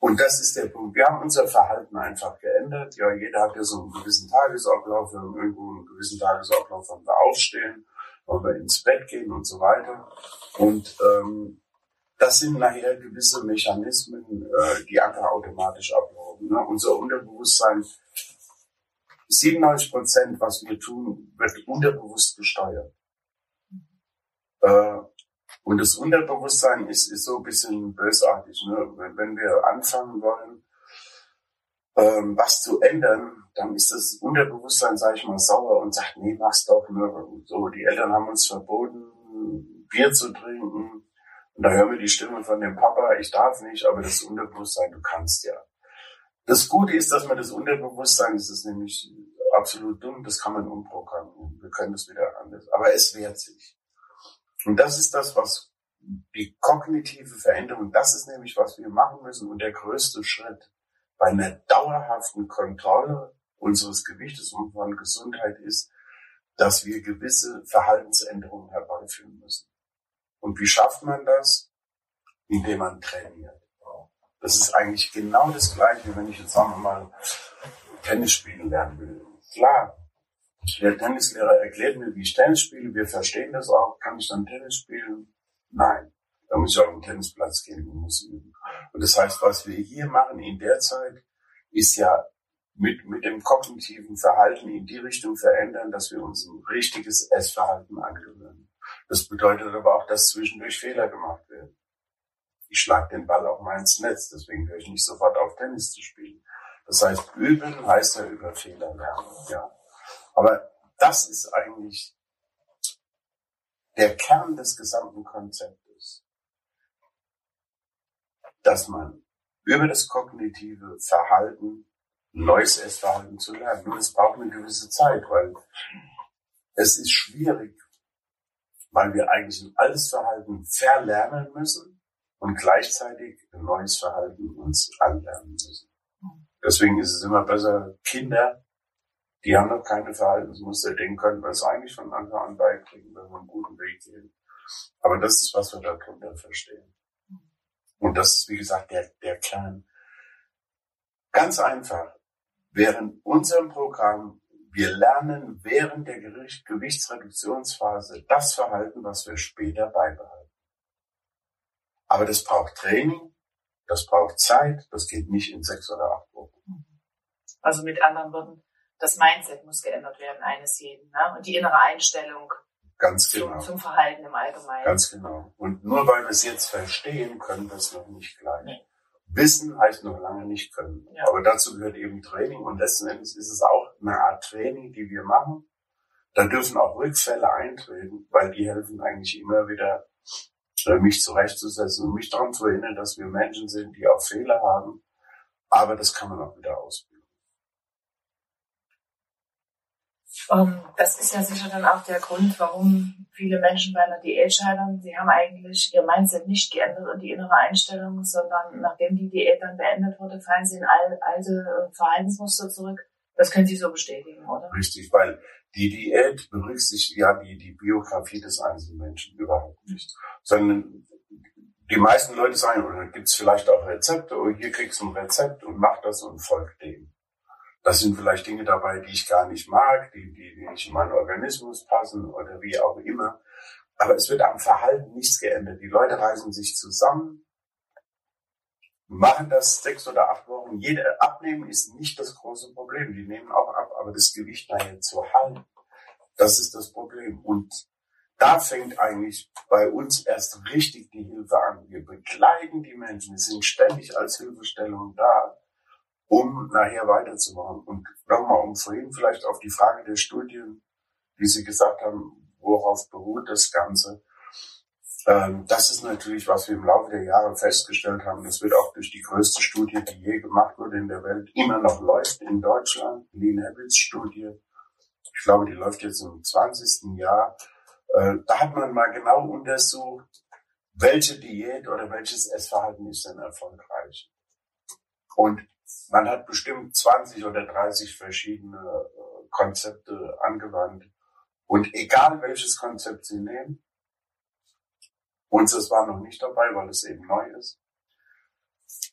Und das ist der Punkt. Wir haben unser Verhalten einfach geändert. Ja, jeder hat ja so einen gewissen Tagesablauf, wir haben irgendwo einen gewissen Tagesablauf, wann wir aufstehen, wann wir ins Bett gehen und so weiter. Und ähm, das sind nachher gewisse Mechanismen, äh, die einfach automatisch ablaufen. Ne? Unser Unterbewusstsein, 97 Prozent, was wir tun, wird unterbewusst gesteuert. Äh, und das Unterbewusstsein ist, ist so ein bisschen bösartig. Ne? Wenn wir anfangen wollen, ähm, was zu ändern, dann ist das Unterbewusstsein, sage ich mal, sauer und sagt, nee, mach's doch. Ne? So, die Eltern haben uns verboten, Bier zu trinken. Und da hören wir die Stimme von dem Papa, ich darf nicht, aber das Unterbewusstsein, du kannst ja. Das Gute ist, dass man das Unterbewusstsein, das ist nämlich absolut dumm, das kann man umprogrammieren. Wir können das wieder anders. Aber es wehrt sich. Und das ist das, was die kognitive Veränderung, das ist nämlich, was wir machen müssen. Und der größte Schritt bei einer dauerhaften Kontrolle unseres Gewichtes und von Gesundheit ist, dass wir gewisse Verhaltensänderungen herbeiführen müssen. Und wie schafft man das? Indem man trainiert. Das ist eigentlich genau das Gleiche, wenn ich jetzt sagen wir mal Tennis spielen lernen will. Klar, Der Tennislehrer erklärt mir, wie ich Tennis spiele. Wir verstehen das auch. Kann ich dann Tennis spielen? Nein. Da muss ich auf den Tennisplatz gehen und muss üben. Und das heißt, was wir hier machen in der Zeit, ist ja mit, mit dem kognitiven Verhalten in die Richtung verändern, dass wir uns ein richtiges Essverhalten angewöhnen. Das bedeutet aber auch, dass zwischendurch Fehler gemacht werden. Ich schlage den Ball auch mal ins Netz, deswegen höre ich nicht sofort auf, Tennis zu spielen. Das heißt, üben heißt ja über Fehler lernen, ja. Aber das ist eigentlich der Kern des gesamten Konzeptes, dass man über das kognitive Verhalten neues Essverhalten zu lernen. Nur es braucht eine gewisse Zeit, weil es ist schwierig, weil wir eigentlich ein altes Verhalten verlernen müssen und gleichzeitig ein neues Verhalten uns anlernen müssen. Deswegen ist es immer besser, Kinder die haben noch keine Verhaltensmuster, denen können wir es eigentlich von Anfang an beibringen, wenn wir einen guten Weg gehen. Aber das ist, was wir darunter verstehen. Und das ist, wie gesagt, der, der Kern. Ganz einfach. Während unserem Programm, wir lernen während der Gewichtsreduktionsphase das Verhalten, was wir später beibehalten. Aber das braucht Training, das braucht Zeit, das geht nicht in sechs oder acht Wochen. Also mit anderen Worten, das Mindset muss geändert werden eines jeden ne? und die innere Einstellung Ganz genau. zum, Verhalten im Allgemeinen. Ganz genau. Und nur weil wir es jetzt verstehen, können wir es noch nicht gleich. Nee. Wissen heißt noch lange nicht können. Ja. Aber dazu gehört eben Training und letzten Endes ist es auch eine Art Training, die wir machen. Da dürfen auch Rückfälle eintreten, weil die helfen eigentlich immer wieder, äh, mich zurechtzusetzen und mich daran zu erinnern, dass wir Menschen sind, die auch Fehler haben. Aber das kann man auch wieder ausbilden. Ähm, das ist ja sicher dann auch der Grund, warum viele Menschen bei einer Diät scheitern. Sie haben eigentlich ihr Mindset nicht geändert und die innere Einstellung, sondern nachdem die Diät dann beendet wurde, fallen sie in alte äh, Verhaltensmuster zurück. Das können Sie so bestätigen, oder? Richtig, weil die Diät berücksichtigt ja die, die Biografie des einzelnen Menschen überhaupt nicht. Sondern die meisten Leute sagen, oder gibt es vielleicht auch Rezepte, oder hier kriegst du ein Rezept und mach das und folg dem. Das sind vielleicht Dinge dabei, die ich gar nicht mag, die, die, die nicht in meinen Organismus passen oder wie auch immer. Aber es wird am Verhalten nichts geändert. Die Leute reißen sich zusammen, machen das sechs oder acht Wochen. Jeder abnehmen ist nicht das große Problem. Die nehmen auch ab, aber das Gewicht nachher zu halten, das ist das Problem. Und da fängt eigentlich bei uns erst richtig die Hilfe an. Wir begleiten die Menschen, wir sind ständig als Hilfestellung da um nachher weiterzumachen. Und nochmal, um vorhin vielleicht auf die Frage der Studien, wie Sie gesagt haben, worauf beruht das Ganze. Ähm, das ist natürlich, was wir im Laufe der Jahre festgestellt haben. Das wird auch durch die größte Studie, die je gemacht wurde in der Welt, immer noch läuft in Deutschland, Lean Habits Studie. Ich glaube, die läuft jetzt im 20. Jahr. Äh, da hat man mal genau untersucht, welche Diät oder welches Essverhalten ist denn erfolgreich. Und man hat bestimmt 20 oder 30 verschiedene äh, Konzepte angewandt. Und egal welches Konzept Sie nehmen, unseres war noch nicht dabei, weil es eben neu ist.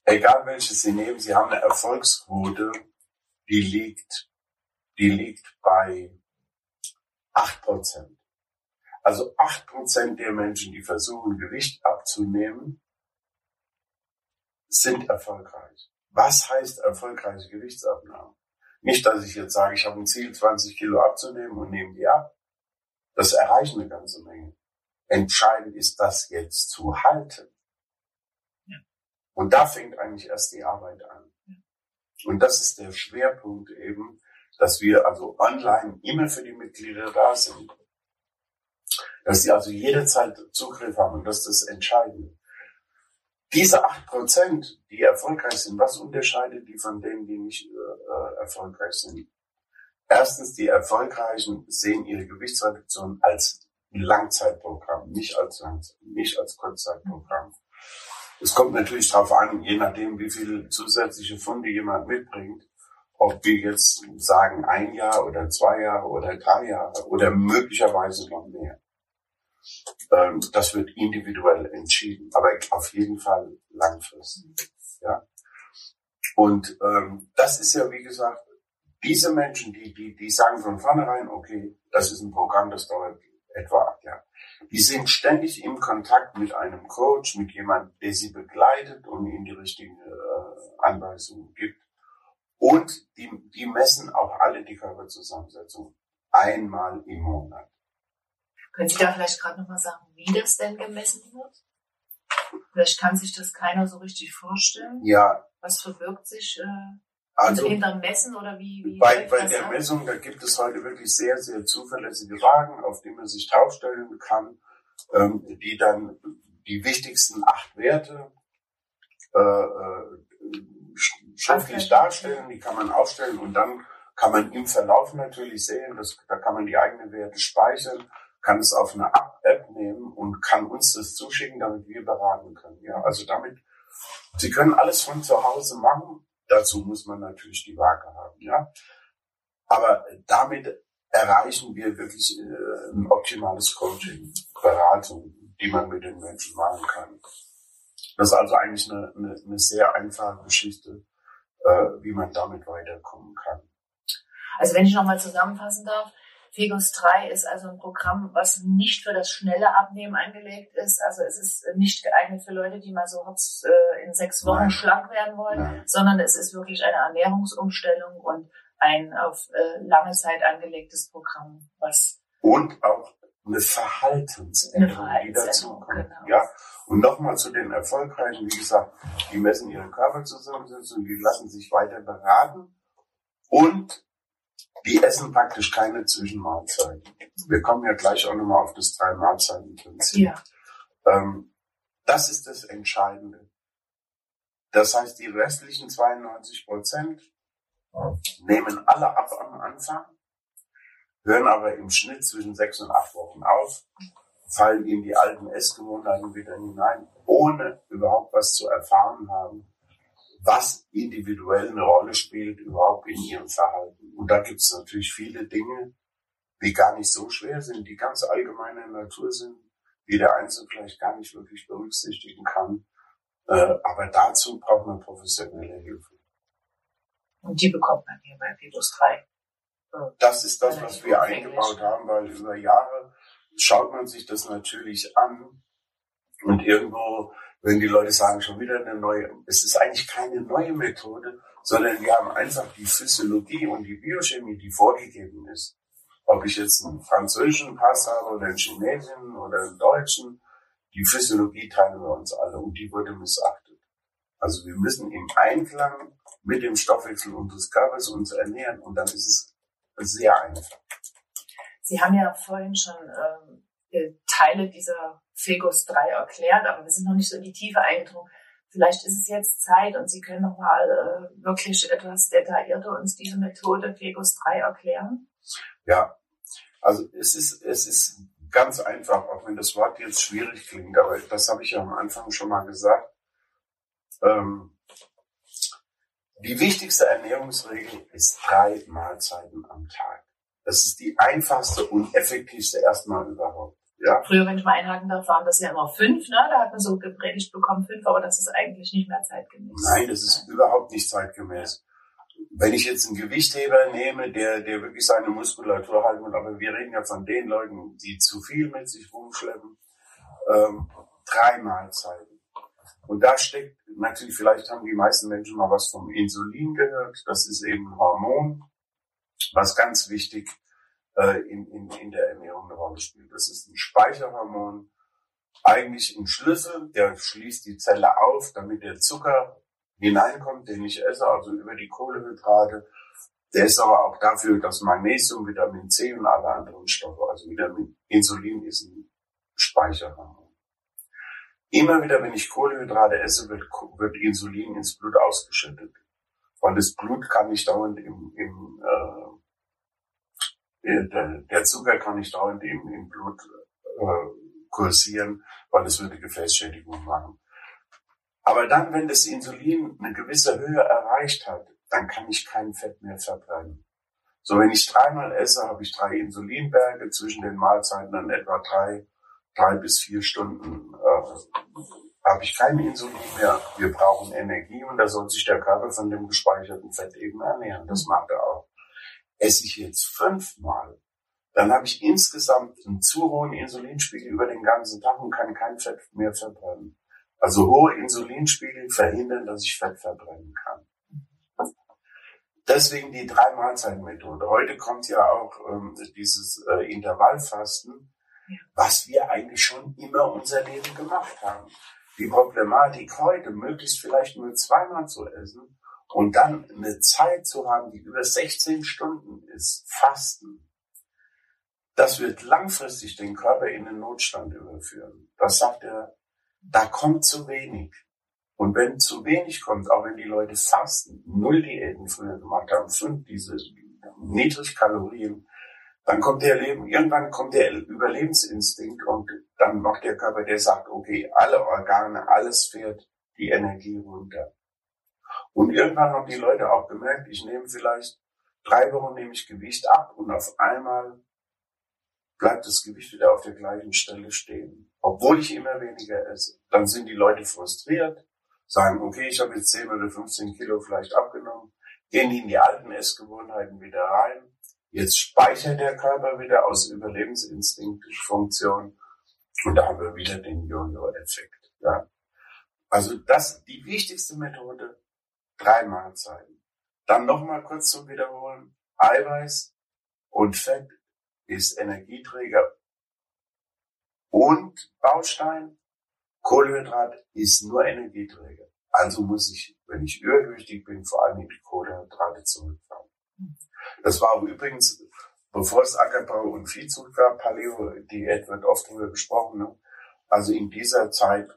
Egal welches Sie nehmen, Sie haben eine Erfolgsquote, die liegt, die liegt bei 8%. Also 8% der Menschen, die versuchen, Gewicht abzunehmen, sind erfolgreich. Was heißt erfolgreiche Gewichtsabnahme? Nicht, dass ich jetzt sage, ich habe ein Ziel, 20 Kilo abzunehmen und nehme die ab. Das erreicht eine ganze Menge. Entscheidend ist, das jetzt zu halten. Ja. Und da fängt eigentlich erst die Arbeit an. Ja. Und das ist der Schwerpunkt eben, dass wir also online immer für die Mitglieder da sind. Dass sie also jederzeit Zugriff haben und das ist das Entscheidende. Diese acht Prozent, die erfolgreich sind, was unterscheidet die von denen, die nicht äh, erfolgreich sind? Erstens, die Erfolgreichen sehen ihre Gewichtsreduktion als Langzeitprogramm, nicht als, nicht als Kurzzeitprogramm. Es kommt natürlich darauf an, je nachdem, wie viele zusätzliche Funde jemand mitbringt, ob wir jetzt sagen ein Jahr oder zwei Jahre oder drei Jahre oder möglicherweise noch mehr. Ähm, das wird individuell entschieden, aber auf jeden Fall langfristig. Ja. Und ähm, das ist ja, wie gesagt, diese Menschen, die, die, die sagen von vornherein, okay, das ist ein Programm, das dauert etwa acht Jahre. Die sind ständig im Kontakt mit einem Coach, mit jemandem, der sie begleitet und ihnen die richtigen äh, Anweisungen gibt. Und die, die messen auch alle die Körperzusammensetzung einmal im Monat. Können Sie da vielleicht gerade nochmal sagen, wie das denn gemessen wird? Vielleicht kann sich das keiner so richtig vorstellen. Ja. Was verbirgt sich äh, Also hinterm Messen oder wie? wie bei, bei der ab? Messung, da gibt es heute wirklich sehr, sehr zuverlässige Wagen, auf die man sich draufstellen kann, ähm, die dann die wichtigsten acht Werte äh, äh, sch- schriftlich darstellen, die kann man aufstellen und dann kann man im Verlauf natürlich sehen, dass, da kann man die eigenen Werte speichern, kann es auf eine App nehmen und kann uns das zuschicken, damit wir beraten können. Ja, also damit, Sie können alles von zu Hause machen. Dazu muss man natürlich die Waage haben. Ja, aber damit erreichen wir wirklich äh, ein optimales Coaching, Beratung, die man mit den Menschen machen kann. Das ist also eigentlich eine, eine, eine sehr einfache Geschichte, äh, wie man damit weiterkommen kann. Also wenn ich nochmal zusammenfassen darf, Fegos 3 ist also ein Programm, was nicht für das schnelle Abnehmen angelegt ist. Also es ist nicht geeignet für Leute, die mal so hops, äh, in sechs Wochen Nein. schlank werden wollen, Nein. sondern es ist wirklich eine Ernährungsumstellung und ein auf äh, lange Zeit angelegtes Programm, was Und auch eine Verhaltensänderung, Eine die Verhaltensänderung, dazu kommt. genau. Ja. Und nochmal zu den Erfolgreichen, wie gesagt, die messen ihren Körperzusammensetzung, die lassen sich weiter beraten und die essen praktisch keine Zwischenmahlzeiten. Wir kommen ja gleich auch nochmal auf das Drei-Mahlzeiten-Prinzip. ja, Ähm, das ist das Entscheidende. Das heißt, die restlichen 92 Prozent nehmen alle ab am Anfang, hören aber im Schnitt zwischen sechs und acht Wochen auf, fallen in die alten Essgewohnheiten wieder hinein, ohne überhaupt was zu erfahren haben, was individuell eine Rolle spielt überhaupt in ihrem Verhalten. Und da gibt es natürlich viele Dinge, die gar nicht so schwer sind, die ganz allgemeiner Natur sind, die der Einzelne vielleicht gar nicht wirklich berücksichtigen kann. Äh, aber dazu braucht man professionelle Hilfe. und die bekommt man hier bei Fegos 3. Das ist das, was wir eingebaut haben, weil über Jahre schaut man sich das natürlich an und irgendwo, wenn die Leute sagen, schon wieder eine neue, es ist eigentlich keine neue Methode, sondern wir haben einfach die Physiologie und die Biochemie, die vorgegeben ist. Ob ich jetzt einen französischen Pass habe oder einen chinesischen oder einen deutschen, die Physiologie teilen wir uns alle und die wurde missachtet. Also wir müssen im Einklang mit dem Stoffwechsel unseres Körpers uns ernähren und dann ist es sehr einfach. Sie haben ja vorhin schon ähm, äh, Teile dieser Fegos 3 erklärt, aber wir sind noch nicht so in die Tiefe eingedrungen. Vielleicht ist es jetzt Zeit und Sie können noch mal äh, wirklich etwas detaillierter uns diese Methode Fegos 3 erklären. Ja, also es ist, es ist ganz einfach, auch wenn das Wort jetzt schwierig klingt, aber das habe ich ja am Anfang schon mal gesagt. Ähm, die wichtigste Ernährungsregel ist drei Mahlzeiten am Tag. Das ist die einfachste und effektivste erstmal überhaupt. Ja, Früher, wenn ich mal einhaken darf, waren das ja immer fünf, ne? Da hat man so gepredigt bekommen fünf, aber das ist eigentlich nicht mehr zeitgemäß. Nein, das ist überhaupt nicht zeitgemäß. Wenn ich jetzt einen Gewichtheber nehme, der, der wirklich seine Muskulatur halten will, aber wir reden ja von den Leuten, die zu viel mit sich rumschleppen, ähm, drei Mahlzeiten. Und da steckt natürlich, vielleicht haben die meisten Menschen mal was vom Insulin gehört. Das ist eben ein Hormon, was ganz wichtig äh, in, in, in der Ernährung eine Rolle spielt. Das ist ein Speicherhormon, eigentlich ein Schlüssel, der schließt die Zelle auf, damit der Zucker hineinkommt, den ich esse, also über die Kohlenhydrate. Der ist aber auch dafür, dass Magnesium, Vitamin C und alle anderen Stoffe, also Vitamin Insulin ist ein Speicherhormon. Immer wieder, wenn ich Kohlenhydrate esse, wird, wird Insulin ins Blut ausgeschüttet. Weil das Blut kann nicht dauernd im, im der, der Zucker kann nicht dauernd im, im Blut äh, kursieren, weil es würde Gefäßschädigung machen. Aber dann, wenn das Insulin eine gewisse Höhe erreicht hat, dann kann ich kein Fett mehr verbrennen. So, wenn ich dreimal esse, habe ich drei Insulinberge zwischen den Mahlzeiten dann etwa drei, drei bis vier Stunden äh, habe ich kein Insulin mehr. Wir brauchen Energie und da soll sich der Körper von dem gespeicherten Fett eben ernähren. Das macht er auch. Esse ich jetzt fünfmal, dann habe ich insgesamt einen zu hohen Insulinspiegel über den ganzen Tag und kann kein Fett mehr verbrennen. Also hohe Insulinspiegel verhindern, dass ich Fett verbrennen kann. Deswegen die drei Mahlzeiten Methode. Heute kommt ja auch ähm, dieses äh, Intervallfasten, ja. was wir eigentlich schon immer unser Leben gemacht haben. Die Problematik heute, möglichst vielleicht nur zweimal zu essen und dann eine Zeit zu haben, die über 16 Stunden ist, Fasten, das wird langfristig den Körper in den Notstand überführen. Das sagt er, da kommt zu wenig. Und wenn zu wenig kommt, auch wenn die Leute fasten, null Diäten früher gemacht haben, fünf diese Niedrigkalorien, dann kommt der Leben, irgendwann kommt der Überlebensinstinkt und dann macht der Körper, der sagt, okay, alle Organe, alles fährt die Energie runter. Und irgendwann haben die Leute auch gemerkt, ich nehme vielleicht drei Wochen nehme ich Gewicht ab und auf einmal bleibt das Gewicht wieder auf der gleichen Stelle stehen. Obwohl ich immer weniger esse. Dann sind die Leute frustriert, sagen, okay, ich habe jetzt 10 oder 15 Kilo vielleicht abgenommen, gehen in die alten Essgewohnheiten wieder rein. Jetzt speichert der Körper wieder aus Überlebensinstinkt Funktion und da haben wir wieder den Jojo-Effekt. Ja. Also das die wichtigste Methode, drei Mahlzeiten. Dann nochmal kurz zum Wiederholen. Eiweiß und Fett ist Energieträger und Baustein. Kohlenhydrat ist nur Energieträger. Also muss ich, wenn ich übergewichtig bin, vor allem die Kohlenhydrate zurückfahren. Das war übrigens, bevor es Ackerbau und Viehzucht war, Paleo-Diät wird oft darüber gesprochen. Ne? Also in dieser Zeit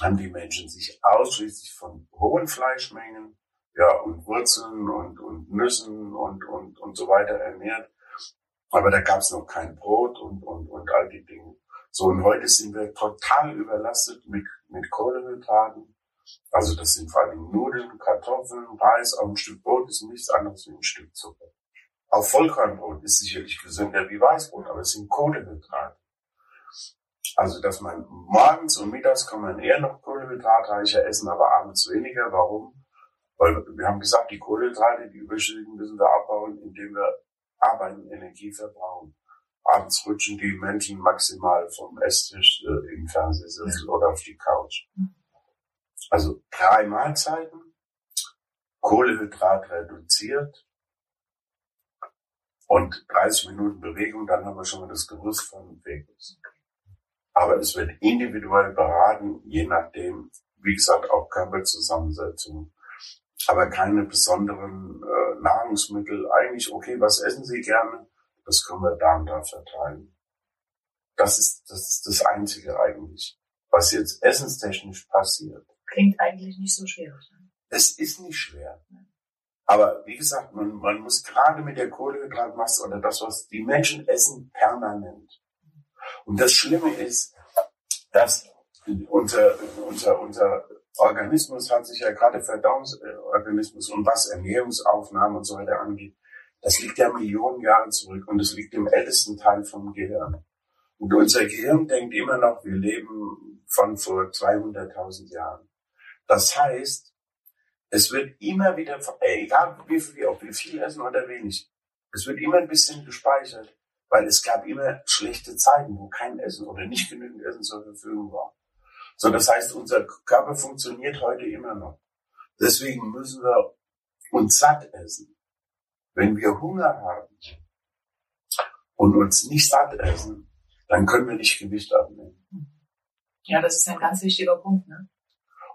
haben die Menschen sich ausschließlich von hohen Fleischmengen ja, und Wurzeln und, und Nüssen und, und, und so weiter ernährt. Aber da gab es noch kein Brot und, und, und all die Dinge. So, und heute sind wir total überlastet mit, mit Kohlenhydraten. Also das sind vor allem Nudeln, Kartoffeln, Reis, auch ein Stück Brot ist nichts anderes wie ein Stück Zucker. Auch Vollkornbrot ist sicherlich gesünder wie Weißbrot, aber es sind Kohlenhydrate. Also, dass man morgens und mittags kann man eher noch kohlenhydratreicher essen, aber abends weniger. Warum? Weil wir haben gesagt, die Kohlenhydrate, die überschüssigen, müssen wir abbauen, indem wir arbeiten, Energie verbrauchen. Abends rutschen die Menschen maximal vom Esstisch äh, im Fernsehsessel ja. oder auf die Couch. Also drei Mahlzeiten, Kohlehydrat reduziert und 30 Minuten Bewegung, dann haben wir schon mal das Gerüst von Vegas. Aber es wird individuell beraten, je nachdem, wie gesagt, auch Körperzusammensetzung aber keine besonderen äh, Nahrungsmittel. Eigentlich, okay, was essen Sie gerne? Das können wir da und da verteilen. Das ist, das ist das Einzige eigentlich, was jetzt essenstechnisch passiert. Klingt eigentlich nicht so schwer. Ne? Es ist nicht schwer. Aber wie gesagt, man, man muss gerade mit der Kohlehydratmasse oder das, was die Menschen essen, permanent. Und das Schlimme ist, dass unser, unser, unser Organismus hat sich ja gerade Verdauungsorganismus und was Ernährungsaufnahme und so weiter angeht, das liegt ja Millionen Jahre zurück und es liegt im ältesten Teil vom Gehirn. Und unser Gehirn denkt immer noch, wir leben von vor 200.000 Jahren. Das heißt, es wird immer wieder, egal wie viel, ob wir viel essen oder wenig, es wird immer ein bisschen gespeichert, weil es gab immer schlechte Zeiten, wo kein Essen oder nicht genügend Essen zur Verfügung war. So, das heißt, unser Körper funktioniert heute immer noch. Deswegen müssen wir uns satt essen. Wenn wir Hunger haben und uns nicht satt essen, dann können wir nicht Gewicht abnehmen. Ja, das ist ein ganz wichtiger Punkt. Ne?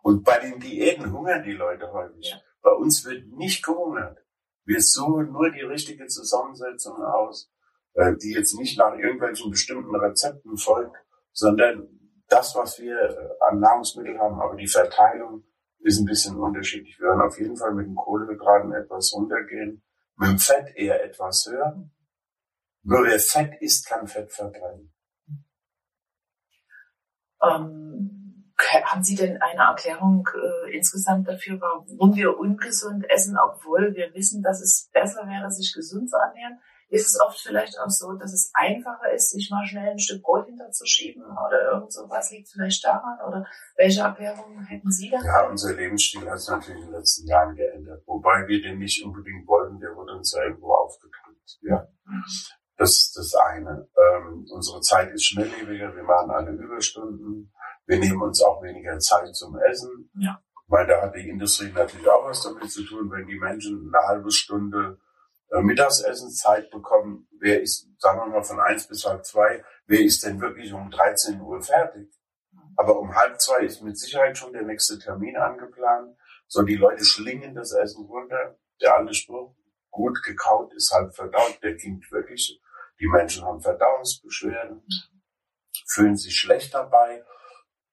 Und bei den Diäten hungern die Leute häufig. Ja. Bei uns wird nicht gehungert. Wir suchen nur die richtige Zusammensetzung aus, die jetzt nicht nach irgendwelchen bestimmten Rezepten folgt, sondern das, was wir äh, an Nahrungsmitteln haben, aber die Verteilung ist ein bisschen unterschiedlich. Wir werden auf jeden Fall mit den Kohlenhydraten etwas runtergehen, mit dem Fett eher etwas höher. Nur wer Fett isst, kann Fett verbrennen. Ähm, haben Sie denn eine Erklärung äh, insgesamt dafür, warum wir ungesund essen, obwohl wir wissen, dass es besser wäre, sich gesund zu ernähren? Ist es oft vielleicht auch so, dass es einfacher ist, sich mal schnell ein Stück Brot hinterzuschieben oder irgend sowas liegt vielleicht daran oder welche Erklärungen hätten Sie da? Ja, unser Lebensstil hat sich natürlich in den letzten Jahren geändert, wobei wir den nicht unbedingt wollten, der wurde uns ja irgendwo aufgeteilt. Ja. Das ist das eine. Ähm, unsere Zeit ist schnelllebiger, wir machen alle Überstunden, wir nehmen uns auch weniger Zeit zum Essen. Ja. Weil da hat die Industrie natürlich auch was damit zu tun, wenn die Menschen eine halbe Stunde äh, Mittagsessenszeit bekommen, wer ist, sagen wir mal von eins bis halb zwei, wer ist denn wirklich um 13 Uhr fertig? Aber um halb zwei ist mit Sicherheit schon der nächste Termin angeplant. So, die Leute schlingen das Essen runter. Der alte Spruch, gut gekaut ist halb verdaut, der klingt wirklich die Menschen haben Verdauungsbeschwerden, fühlen sich schlecht dabei.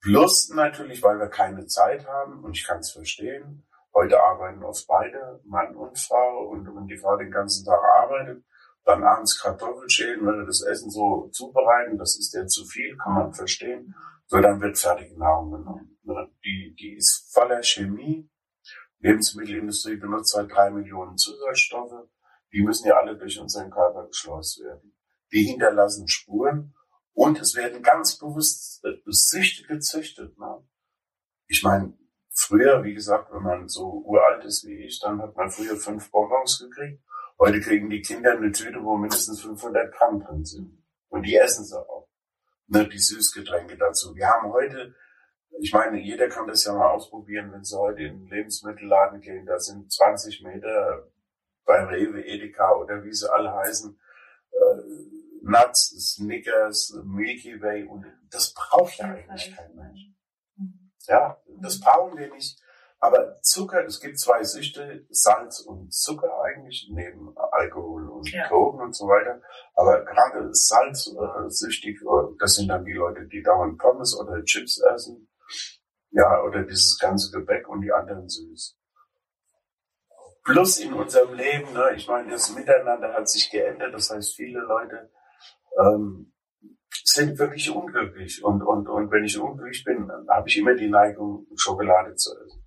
Plus natürlich, weil wir keine Zeit haben, und ich kann es verstehen, heute arbeiten oft beide, Mann und Frau, und wenn die Frau den ganzen Tag arbeitet, dann abends Kartoffeln schälen oder das Essen so zubereiten, das ist ja zu viel, kann man verstehen. So, dann wird fertige Nahrung genommen. Ne? Die, die ist voller Chemie. Lebensmittelindustrie benutzt seit drei Millionen Zusatzstoffe. Die müssen ja alle durch unseren Körper geschleust werden die hinterlassen Spuren und es werden ganz bewusst Süchte gezüchtet. Ne? Ich meine, früher, wie gesagt, wenn man so uralt ist wie ich, dann hat man früher fünf Bonbons gekriegt. Heute kriegen die Kinder eine Tüte, wo mindestens 500 Gramm drin sind. Und die essen sie auch. Ne, die Süßgetränke dazu. Wir haben heute, ich meine, jeder kann das ja mal ausprobieren, wenn sie heute in den Lebensmittelladen gehen. Da sind 20 Meter bei Rewe, Edeka oder wie sie alle heißen, äh, Nuts, Snickers, Milky Way und das braucht ja eigentlich kein Mensch. Ja, das brauchen wir nicht. Aber Zucker, es gibt zwei Süchte, Salz und Zucker eigentlich, neben Alkohol und ja. Drogen und so weiter. Aber gerade salzsüchtig, äh, das sind dann die Leute, die dauernd Pommes oder Chips essen. Ja, oder dieses ganze Gebäck und die anderen süß. Plus in unserem Leben, ne, ich meine, das Miteinander hat sich geändert. Das heißt, viele Leute ähm, sind wirklich unglücklich. Und, und, und wenn ich unglücklich bin, habe ich immer die Neigung, Schokolade zu essen.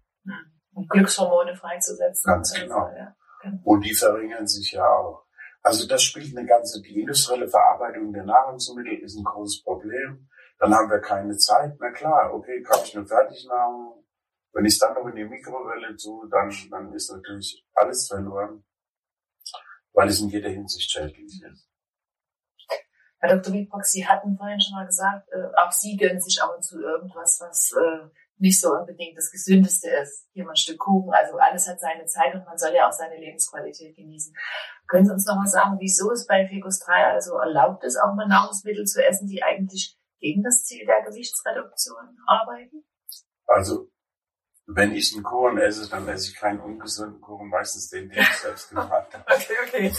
Und Glückshormone freizusetzen. Ganz also, genau. Ja. Genau. Und die verringern sich ja auch. Also das spielt eine ganze, die industrielle Verarbeitung der Nahrungsmittel ist ein großes Problem. Dann haben wir keine Zeit. Na klar, okay, kaufe ich eine Fertignahrung. Wenn ich es dann noch in die Mikrowelle tue, dann, dann ist natürlich alles verloren, weil es in jeder Hinsicht schädlich ist. Herr Dr. Wiebrock, Sie hatten vorhin schon mal gesagt, äh, auch Sie gönnen sich ab und zu irgendwas, was äh, nicht so unbedingt das Gesündeste ist. Hier mal ein Stück Kuchen, also alles hat seine Zeit und man soll ja auch seine Lebensqualität genießen. Können Sie uns noch mal sagen, wieso es bei Ficus 3 also erlaubt ist, auch mal Nahrungsmittel zu essen, die eigentlich gegen das Ziel der Gewichtsreduktion arbeiten? Also wenn ich einen Kuchen esse, dann esse ich keinen ungesunden Kuchen, meistens den, den ich selbst gemacht habe. Okay, okay.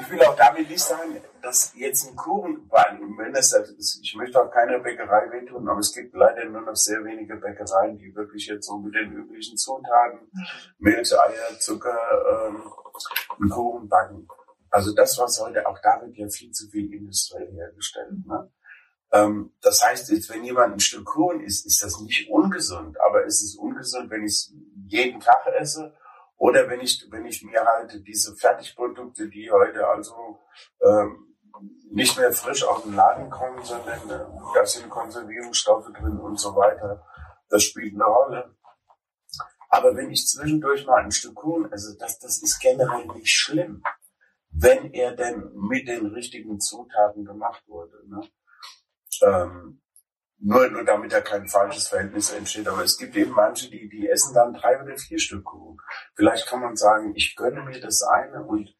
Ich will auch damit nicht sagen, dass jetzt ein Kuchen, wenn ist, ich möchte auch keiner Bäckerei wehtun, aber es gibt leider nur noch sehr wenige Bäckereien, die wirklich jetzt so mit den üblichen Zutaten, Milch, Eier, Zucker, ähm, einen Kuchen backen. Also das, was heute, auch da wird ja viel zu viel industriell hergestellt. Ne? Ähm, das heißt, jetzt, wenn jemand ein Stück Kuchen isst, ist das nicht ungesund, aber es ist ungesund, wenn ich es jeden Tag esse oder wenn ich, wenn ich mir halt diese Fertigprodukte, die heute also ähm, nicht mehr frisch aus dem Laden kommen, sondern äh, da sind Konservierungsstoffe drin und so weiter, das spielt eine Rolle. Aber wenn ich zwischendurch mal ein Stück Kuchen esse, das, das ist generell nicht schlimm, wenn er denn mit den richtigen Zutaten gemacht wurde. Ne? Ähm, nur, nur damit da kein falsches Verhältnis entsteht. Aber es gibt eben manche, die, die essen dann drei oder vier Stück Kuchen. Vielleicht kann man sagen, ich gönne mir das eine und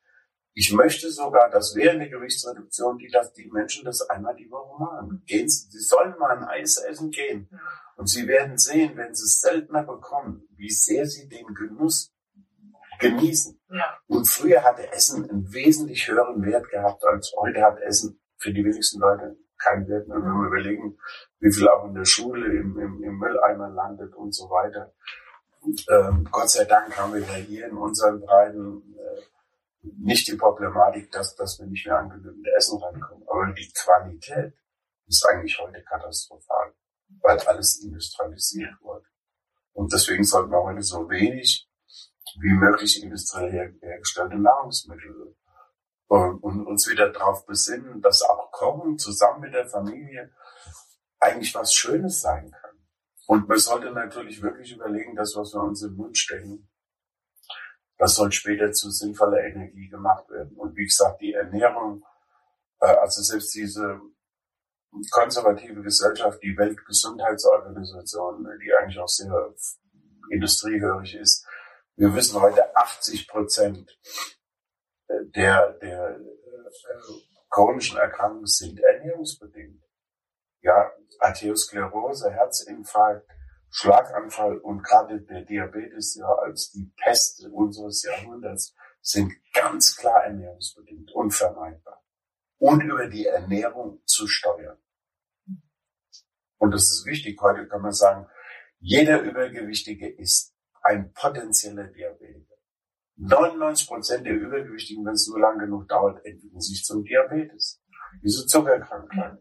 ich möchte sogar, dass während der Gewichtsreduktion die, dass die Menschen das einmal die Woche machen. Gehen, sie sollen mal ein Eis essen gehen. Und sie werden sehen, wenn sie es seltener bekommen, wie sehr sie den Genuss genießen. Ja. Und früher hatte Essen einen wesentlich höheren Wert gehabt als heute hat Essen für die wenigsten Leute kein Wert mehr, wenn wir überlegen, wie viel auch in der Schule im, im, im Mülleimer landet und so weiter. Ähm, Gott sei Dank haben wir ja hier in unseren Breiten äh, nicht die Problematik, dass, dass wir nicht mehr an genügend Essen rankommen. Aber die Qualität ist eigentlich heute katastrophal, weil alles industrialisiert wurde. Und deswegen sollten wir heute so wenig wie möglich industriell hergestellte Nahrungsmittel und, uns wieder darauf besinnen, dass auch Kochen zusammen mit der Familie eigentlich was Schönes sein kann. Und man sollte natürlich wirklich überlegen, das, was wir uns im Mund stecken, Das soll später zu sinnvoller Energie gemacht werden. Und wie gesagt, die Ernährung, äh, also selbst diese konservative Gesellschaft, die Weltgesundheitsorganisation, die eigentlich auch sehr industriehörig ist, wir wissen heute 80 Prozent der, der äh, chronischen Erkrankungen sind ernährungsbedingt. Ja, Arteriosklerose, Herzinfarkt, Schlaganfall und gerade der Diabetes ja als die Pest unseres Jahrhunderts sind ganz klar ernährungsbedingt, unvermeidbar. Und über die Ernährung zu steuern. Und das ist wichtig. Heute kann man sagen, jeder Übergewichtige ist ein potenzieller Diabetiker. 99 Prozent der Übergewichtigen, wenn es nur lang genug dauert, entwickeln sich zum Diabetes. Diese Zuckerkrankheit.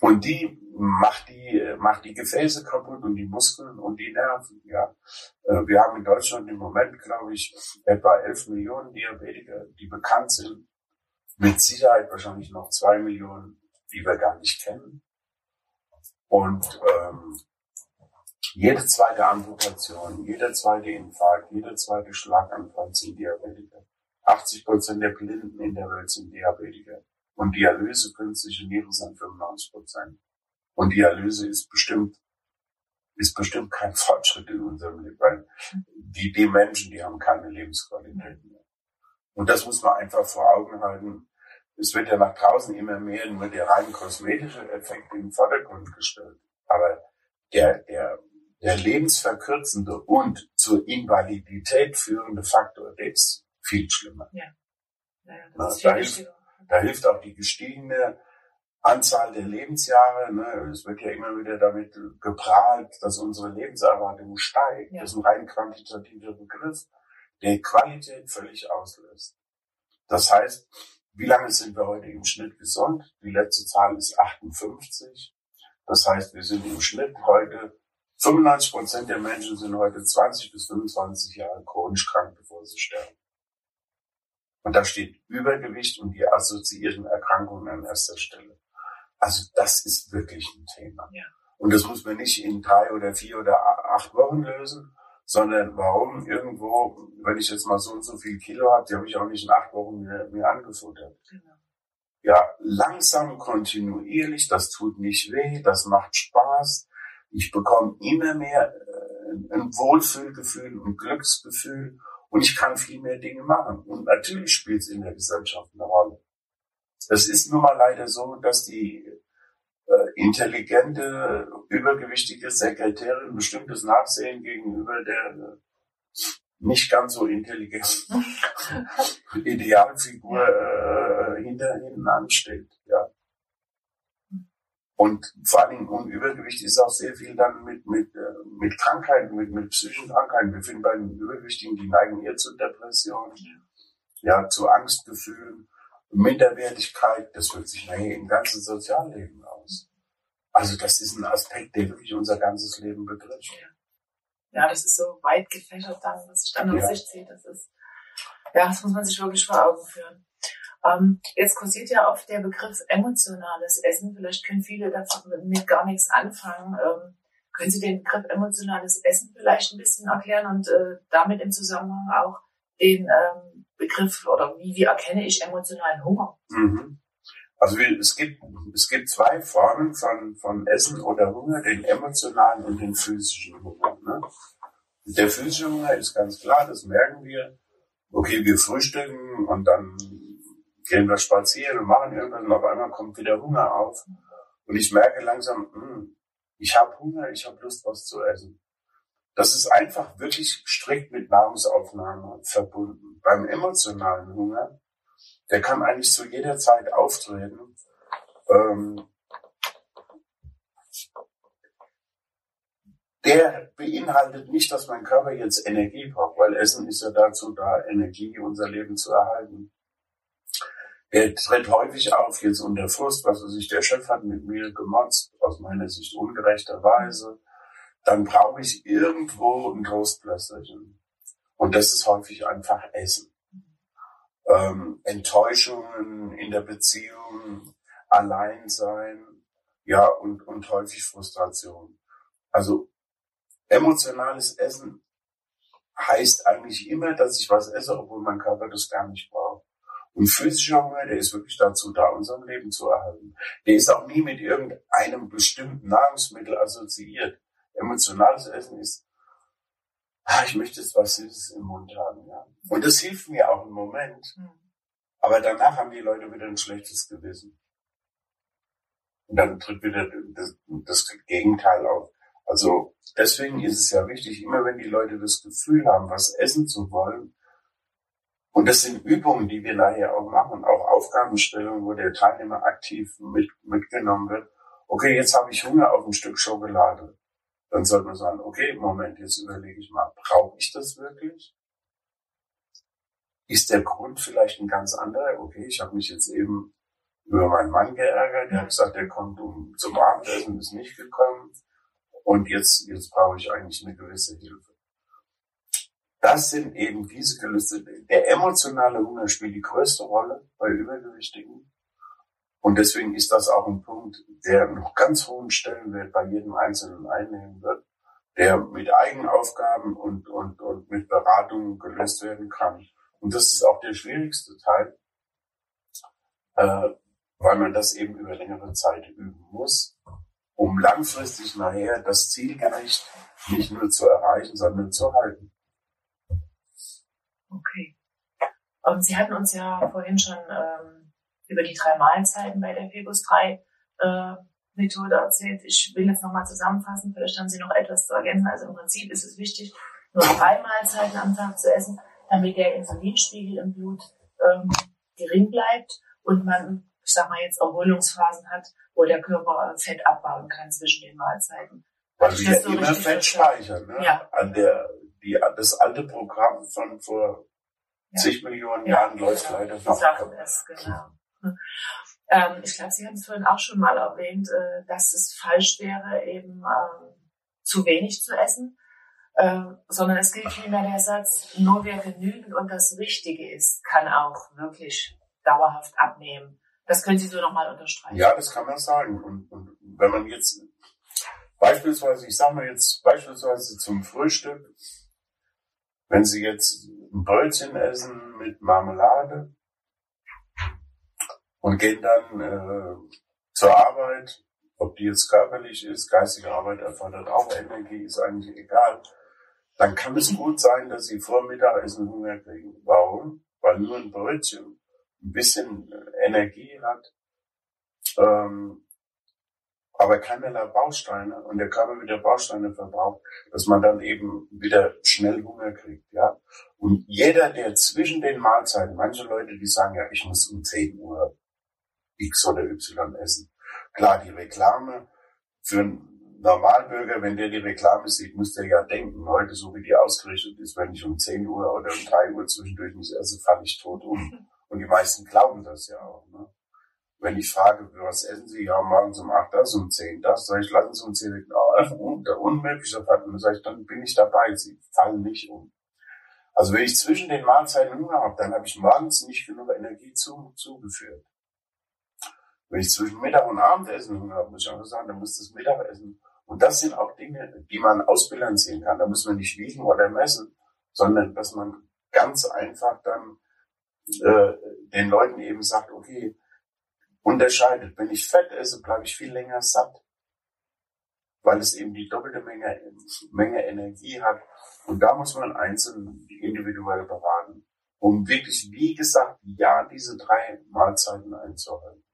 Und die macht die, macht die Gefäße kaputt und die Muskeln und die Nerven, ja. Äh, wir haben in Deutschland im Moment, glaube ich, etwa 11 Millionen Diabetiker, die bekannt sind. Mit Sicherheit wahrscheinlich noch zwei Millionen, die wir gar nicht kennen. Und ähm, jede zweite Amputation, jeder zweite Infarkt, jeder zweite Schlaganfall sind Diabetiker. 80 Prozent der Blinden in der Welt sind Diabetiker. Und Dialyse, künstliche Nieren sind 95 Prozent. Und Dialyse ist bestimmt, ist bestimmt kein Fortschritt in unserem Leben, weil die, die Menschen, die haben keine Lebensqualität mehr. Und das muss man einfach vor Augen halten. Es wird ja nach draußen immer mehr nur der rein kosmetische Effekt im Vordergrund gestellt. Aber der, der der lebensverkürzende und zur Invalidität führende Faktor, der ist viel schlimmer. Ja. Ja, Na, da, hilft, da hilft auch die gestiegene Anzahl der Lebensjahre. Ne? Es wird ja immer wieder damit geprahlt, dass unsere Lebenserwartung steigt. Ja. Das ist ein rein quantitativer Begriff, der Qualität völlig auslöst. Das heißt, wie lange sind wir heute im Schnitt gesund? Die letzte Zahl ist 58. Das heißt, wir sind im Schnitt heute 95 Prozent der Menschen sind heute 20 bis 25 Jahre chronisch krank, bevor sie sterben. Und da steht Übergewicht und die assoziierten Erkrankungen an erster Stelle. Also das ist wirklich ein Thema. Ja. Und das muss man nicht in drei oder vier oder acht Wochen lösen, sondern warum irgendwo, wenn ich jetzt mal so und so viel Kilo habe, die habe ich auch nicht in acht Wochen mir, mir angefuttert. Genau. Ja, langsam, kontinuierlich, das tut nicht weh, das macht Spaß, ich bekomme immer mehr äh, ein Wohlfühlgefühl und Glücksgefühl und ich kann viel mehr Dinge machen. Und natürlich spielt es in der Gesellschaft eine Rolle. Es ist nun mal leider so, dass die äh, intelligente, übergewichtige Sekretärin bestimmtes Nachsehen gegenüber der äh, nicht ganz so intelligenten Idealfigur äh, hinter hinten ansteht. Ja. Und vor allen Dingen um Übergewicht ist auch sehr viel dann mit, mit, äh, mit Krankheiten, mit, mit psychischen Krankheiten. Wir finden bei den Übergewichtigen, die neigen eher zu Depressionen, ja, zu Angstgefühlen, Minderwertigkeit. Das wirkt sich nachher im ganzen Sozialleben aus. Also das ist ein Aspekt, der wirklich unser ganzes Leben betrifft. Ja, das ist so weit gefächert dann, was sich dann auf ja. sich zieht. Das ist, ja, das muss man sich wirklich vor Augen führen. Ähm, jetzt kursiert ja oft der Begriff emotionales Essen. Vielleicht können viele damit gar nichts anfangen. Ähm, können Sie den Begriff emotionales Essen vielleicht ein bisschen erklären und äh, damit im Zusammenhang auch den ähm, Begriff oder wie, wie erkenne ich emotionalen Hunger? Mhm. Also es gibt es gibt zwei Formen von von Essen oder Hunger, den emotionalen und den physischen Hunger. Ne? Der physische Hunger ist ganz klar, das merken wir. Okay, wir frühstücken und dann gehen wir spazieren und machen irgendwas und auf einmal kommt wieder Hunger auf. Und ich merke langsam, mh, hm, ich habe Hunger, ich habe Lust, was zu essen. Das ist einfach wirklich strikt mit Nahrungsaufnahme verbunden. Beim emotionalen Hunger, der kann eigentlich zu jeder Zeit auftreten. Ähm, der beinhaltet nicht, dass mein Körper jetzt Energie braucht, weil Essen ist ja dazu da, Energie, unser Leben zu erhalten. Er tritt häufig auf jetzt unter Frust, was weiß ich, der Chef hat mit mir gemotzt, aus meiner Sicht ungerechterweise. Dann brauche ich irgendwo ein Trostpflasterchen. Und das ist häufig einfach Essen. Ähm, Enttäuschungen in der Beziehung, Alleinsein, ja, und, und häufig Frustration. Also emotionales Essen heißt eigentlich immer, dass ich was esse, obwohl mein Körper das gar nicht braucht. Und physischer Hunger, der ist wirklich dazu da, unserem Leben zu erhalten. Der ist auch nie mit irgendeinem bestimmten Nahrungsmittel assoziiert. Emotionales Essen ist, ah, ich möchte jetzt was Süßes im Mund haben. Ja. Und das hilft mir auch im Moment. Hm. Aber danach haben die Leute wieder ein schlechtes Gewissen. Und dann tritt wieder das, das Gegenteil auf. Also deswegen ist es ja wichtig, immer wenn die Leute das Gefühl haben, was essen zu wollen, und das sind Übungen, die wir nachher auch machen, auch Aufgabenstellungen, wo der Teilnehmer aktiv mit, mitgenommen wird. Okay, jetzt habe ich Hunger auf ein Stück Schokolade. Dann sollte man sagen, okay, Moment, jetzt überlege ich mal, brauche ich das wirklich? Ist der Grund vielleicht ein ganz anderer? Okay, ich habe mich jetzt eben über meinen Mann geärgert, der hat gesagt, der kommt um, zum Abendessen, ist nicht gekommen. Und jetzt, jetzt brauche ich eigentlich eine gewisse Hilfe. Das sind eben diese Gelüste. Der emotionale Hunger spielt die größte Rolle bei Übergewichtigen. Und deswegen ist das auch ein Punkt, der noch ganz hohen Stellenwert bei jedem Einzelnen einnehmen wird, der mit Eigenaufgaben und, und, und mit Beratungen gelöst werden kann. Und das ist auch der schwierigste Teil, äh, weil man das eben über längere Zeit üben muss um langfristig nachher das Zielgerecht nicht nur zu erreichen, sondern zu halten. Okay. Und ähm, Sie hatten uns ja vorhin schon ähm, über die drei Mahlzeiten bei der Febus 3 äh, Methode erzählt. Ich will jetzt nochmal zusammenfassen, vielleicht haben Sie noch etwas zu ergänzen. Also im Prinzip ist es wichtig, nur drei Mahlzeiten am Tag zu essen, damit der Insulinspiegel im Blut ähm, gering bleibt und man ich sag mal jetzt Erholungsphasen hat, wo der Körper Fett abbauen kann zwischen den Mahlzeiten. Weil wir ja so immer Fett speichern, ne? Ja. An der, die, das alte Programm von vor ja. zig Millionen ja. Jahren läuft genau. leider noch. Sagen es, genau. Ähm, ich glaube, Sie haben es vorhin auch schon mal erwähnt, äh, dass es falsch wäre, eben ähm, zu wenig zu essen, äh, sondern es gilt vielmehr der Satz, nur wer genügend und das Richtige ist, kann auch wirklich dauerhaft abnehmen. Das können Sie so nochmal unterstreichen. Ja, das kann man sagen. Und, und wenn man jetzt beispielsweise, ich sage mal jetzt beispielsweise zum Frühstück, wenn Sie jetzt ein Brötchen essen mit Marmelade und gehen dann äh, zur Arbeit, ob die jetzt körperlich ist, geistige Arbeit erfordert auch Energie, ist eigentlich egal, dann kann es gut sein, dass Sie vor Mittagessen Hunger kriegen. Warum? Weil nur ein Brötchen ein bisschen Energie hat, ähm, aber keinerlei Bausteine und der Körper wieder Bausteine verbraucht, dass man dann eben wieder schnell Hunger kriegt, ja. Und jeder, der zwischen den Mahlzeiten, manche Leute, die sagen ja, ich muss um 10 Uhr X oder Y essen. Klar, die Reklame für einen Normalbürger, wenn der die Reklame sieht, muss der ja denken, heute so wie die ausgerichtet ist, wenn ich um 10 Uhr oder um 3 Uhr zwischendurch nicht esse, falle ich tot um. Und die meisten glauben das ja auch. Ne? Wenn ich frage, was essen Sie? Ja, morgens um acht das, um zehn das. Sag ich, lassen Sie hier nicht oh, der unmögliche Dann sage ich, dann bin ich dabei. Sie fallen nicht um. Also wenn ich zwischen den Mahlzeiten Hunger habe, dann habe ich morgens nicht genug Energie zu, zugeführt. Wenn ich zwischen Mittag und Abendessen Hunger habe, muss ich auch sagen, dann muss das Mittagessen. Und das sind auch Dinge, die man ausbilanzieren kann. Da muss man nicht wiegen oder messen, sondern dass man ganz einfach dann äh, den Leuten eben sagt, okay, unterscheidet. Wenn ich Fett esse, bleibe ich viel länger satt, weil es eben die doppelte Menge, Menge Energie hat. Und da muss man einzeln individuell beraten, um wirklich, wie gesagt, ja, diese drei Mahlzeiten einzuhalten.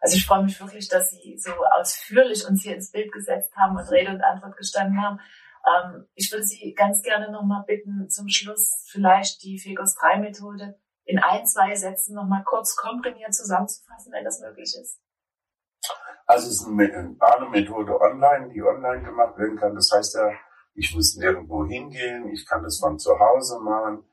Also ich freue mich wirklich, dass Sie so ausführlich uns hier ins Bild gesetzt haben und Rede und Antwort gestanden haben. Ähm, ich würde Sie ganz gerne nochmal bitten, zum Schluss vielleicht die Fegos 3 Methode in ein, zwei Sätzen nochmal kurz komprimiert zusammenzufassen, wenn das möglich ist. Also es ist eine Methode online, die online gemacht werden kann. Das heißt ja, ich muss nirgendwo hingehen, ich kann das von zu Hause machen.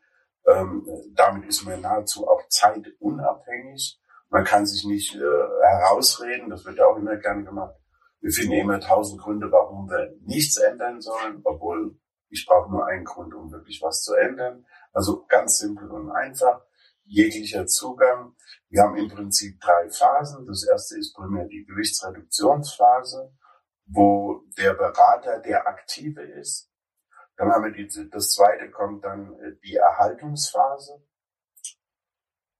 Ähm, damit ist man nahezu auch zeitunabhängig. Man kann sich nicht äh, herausreden, das wird ja auch immer gerne gemacht. Wir finden immer tausend Gründe, warum wir nichts ändern sollen, obwohl ich brauche nur einen Grund, um wirklich was zu ändern. Also ganz simpel und einfach. Jeglicher Zugang. Wir haben im Prinzip drei Phasen. Das erste ist primär die Gewichtsreduktionsphase, wo der Berater der Aktive ist. Dann haben wir die, das zweite kommt dann äh, die Erhaltungsphase.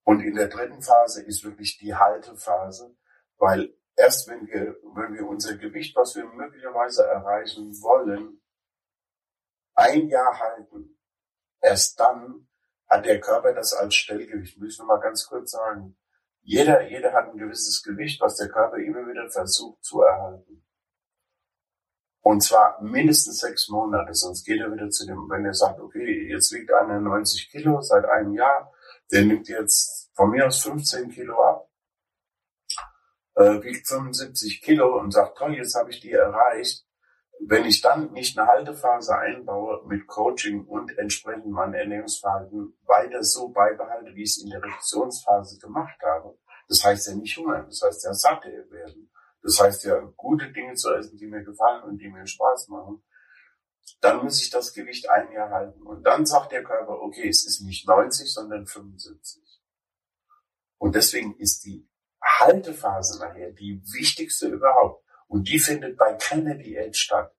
Und in der dritten Phase ist wirklich die Haltephase, weil erst wenn wir, wenn wir unser Gewicht, was wir möglicherweise erreichen wollen, ein Jahr halten, erst dann hat der Körper das als Stellgewicht. Muss ich noch mal ganz kurz sagen. Jeder, jeder hat ein gewisses Gewicht, was der Körper immer wieder versucht zu erhalten. Und zwar mindestens sechs Monate, sonst geht er wieder zu dem, wenn er sagt, okay, jetzt wiegt einer 90 Kilo seit einem Jahr, der nimmt jetzt von mir aus 15 Kilo ab, äh, wiegt 75 Kilo und sagt, toll, jetzt habe ich die erreicht. Wenn ich dann nicht eine Haltephase einbaue mit Coaching und entsprechend mein Ernährungsverhalten weiter so beibehalte, wie ich es in der Reduktionsphase gemacht habe, das heißt ja nicht hungern, das heißt ja satt werden. Das heißt ja, gute Dinge zu essen, die mir gefallen und die mir Spaß machen. Dann muss ich das Gewicht ein Jahr halten. Und dann sagt der Körper, okay, es ist nicht 90, sondern 75. Und deswegen ist die Haltephase nachher die wichtigste überhaupt. Und die findet bei keiner Diät statt.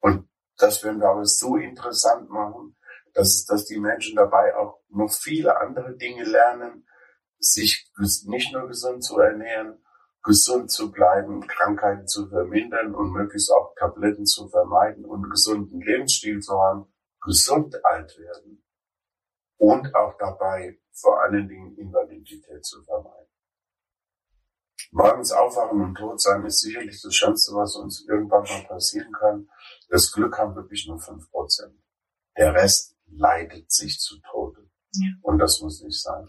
Und das werden wir aber so interessant machen, dass, dass die Menschen dabei auch noch viele andere Dinge lernen, sich nicht nur gesund zu ernähren, gesund zu bleiben, Krankheiten zu vermindern und möglichst auch Tabletten zu vermeiden und einen gesunden Lebensstil zu haben, gesund alt werden und auch dabei vor allen Dingen Invalidität zu vermeiden. Morgens aufwachen und tot sein ist sicherlich das Schönste, was uns irgendwann mal passieren kann. Das Glück haben wirklich nur fünf Prozent. Der Rest leidet sich zu Tode. Ja. Und das muss nicht sein.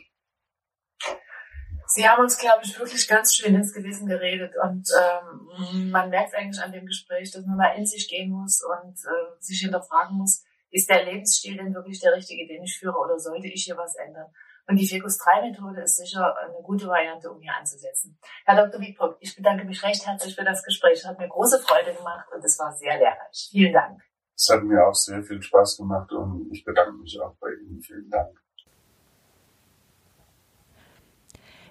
Sie haben uns, glaube ich, wirklich ganz schön ins Gewissen geredet und ähm, man merkt eigentlich an dem Gespräch, dass man mal in sich gehen muss und äh, sich hinterfragen muss, ist der Lebensstil denn wirklich der richtige, den ich führe oder sollte ich hier was ändern? Und die Ficus 3 Methode ist sicher eine gute Variante, um hier anzusetzen. Herr Dr. Wiedbrock, ich bedanke mich recht herzlich für das Gespräch. Es hat mir große Freude gemacht und es war sehr lehrreich. Vielen Dank. Es hat mir auch sehr viel Spaß gemacht und ich bedanke mich auch bei Ihnen. Vielen Dank.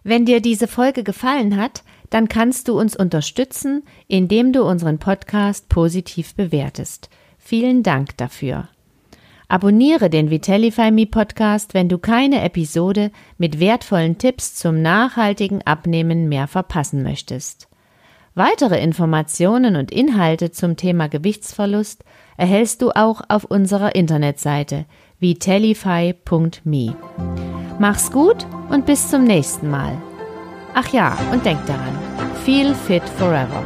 Wenn dir diese Folge gefallen hat, dann kannst du uns unterstützen, indem du unseren Podcast positiv bewertest. Vielen Dank dafür. Abonniere den Vitellify Me Podcast, wenn du keine Episode mit wertvollen Tipps zum nachhaltigen Abnehmen mehr verpassen möchtest. Weitere Informationen und Inhalte zum Thema Gewichtsverlust erhältst du auch auf unserer Internetseite vitellify.me. Mach's gut und bis zum nächsten Mal. Ach ja, und denk daran, feel fit forever.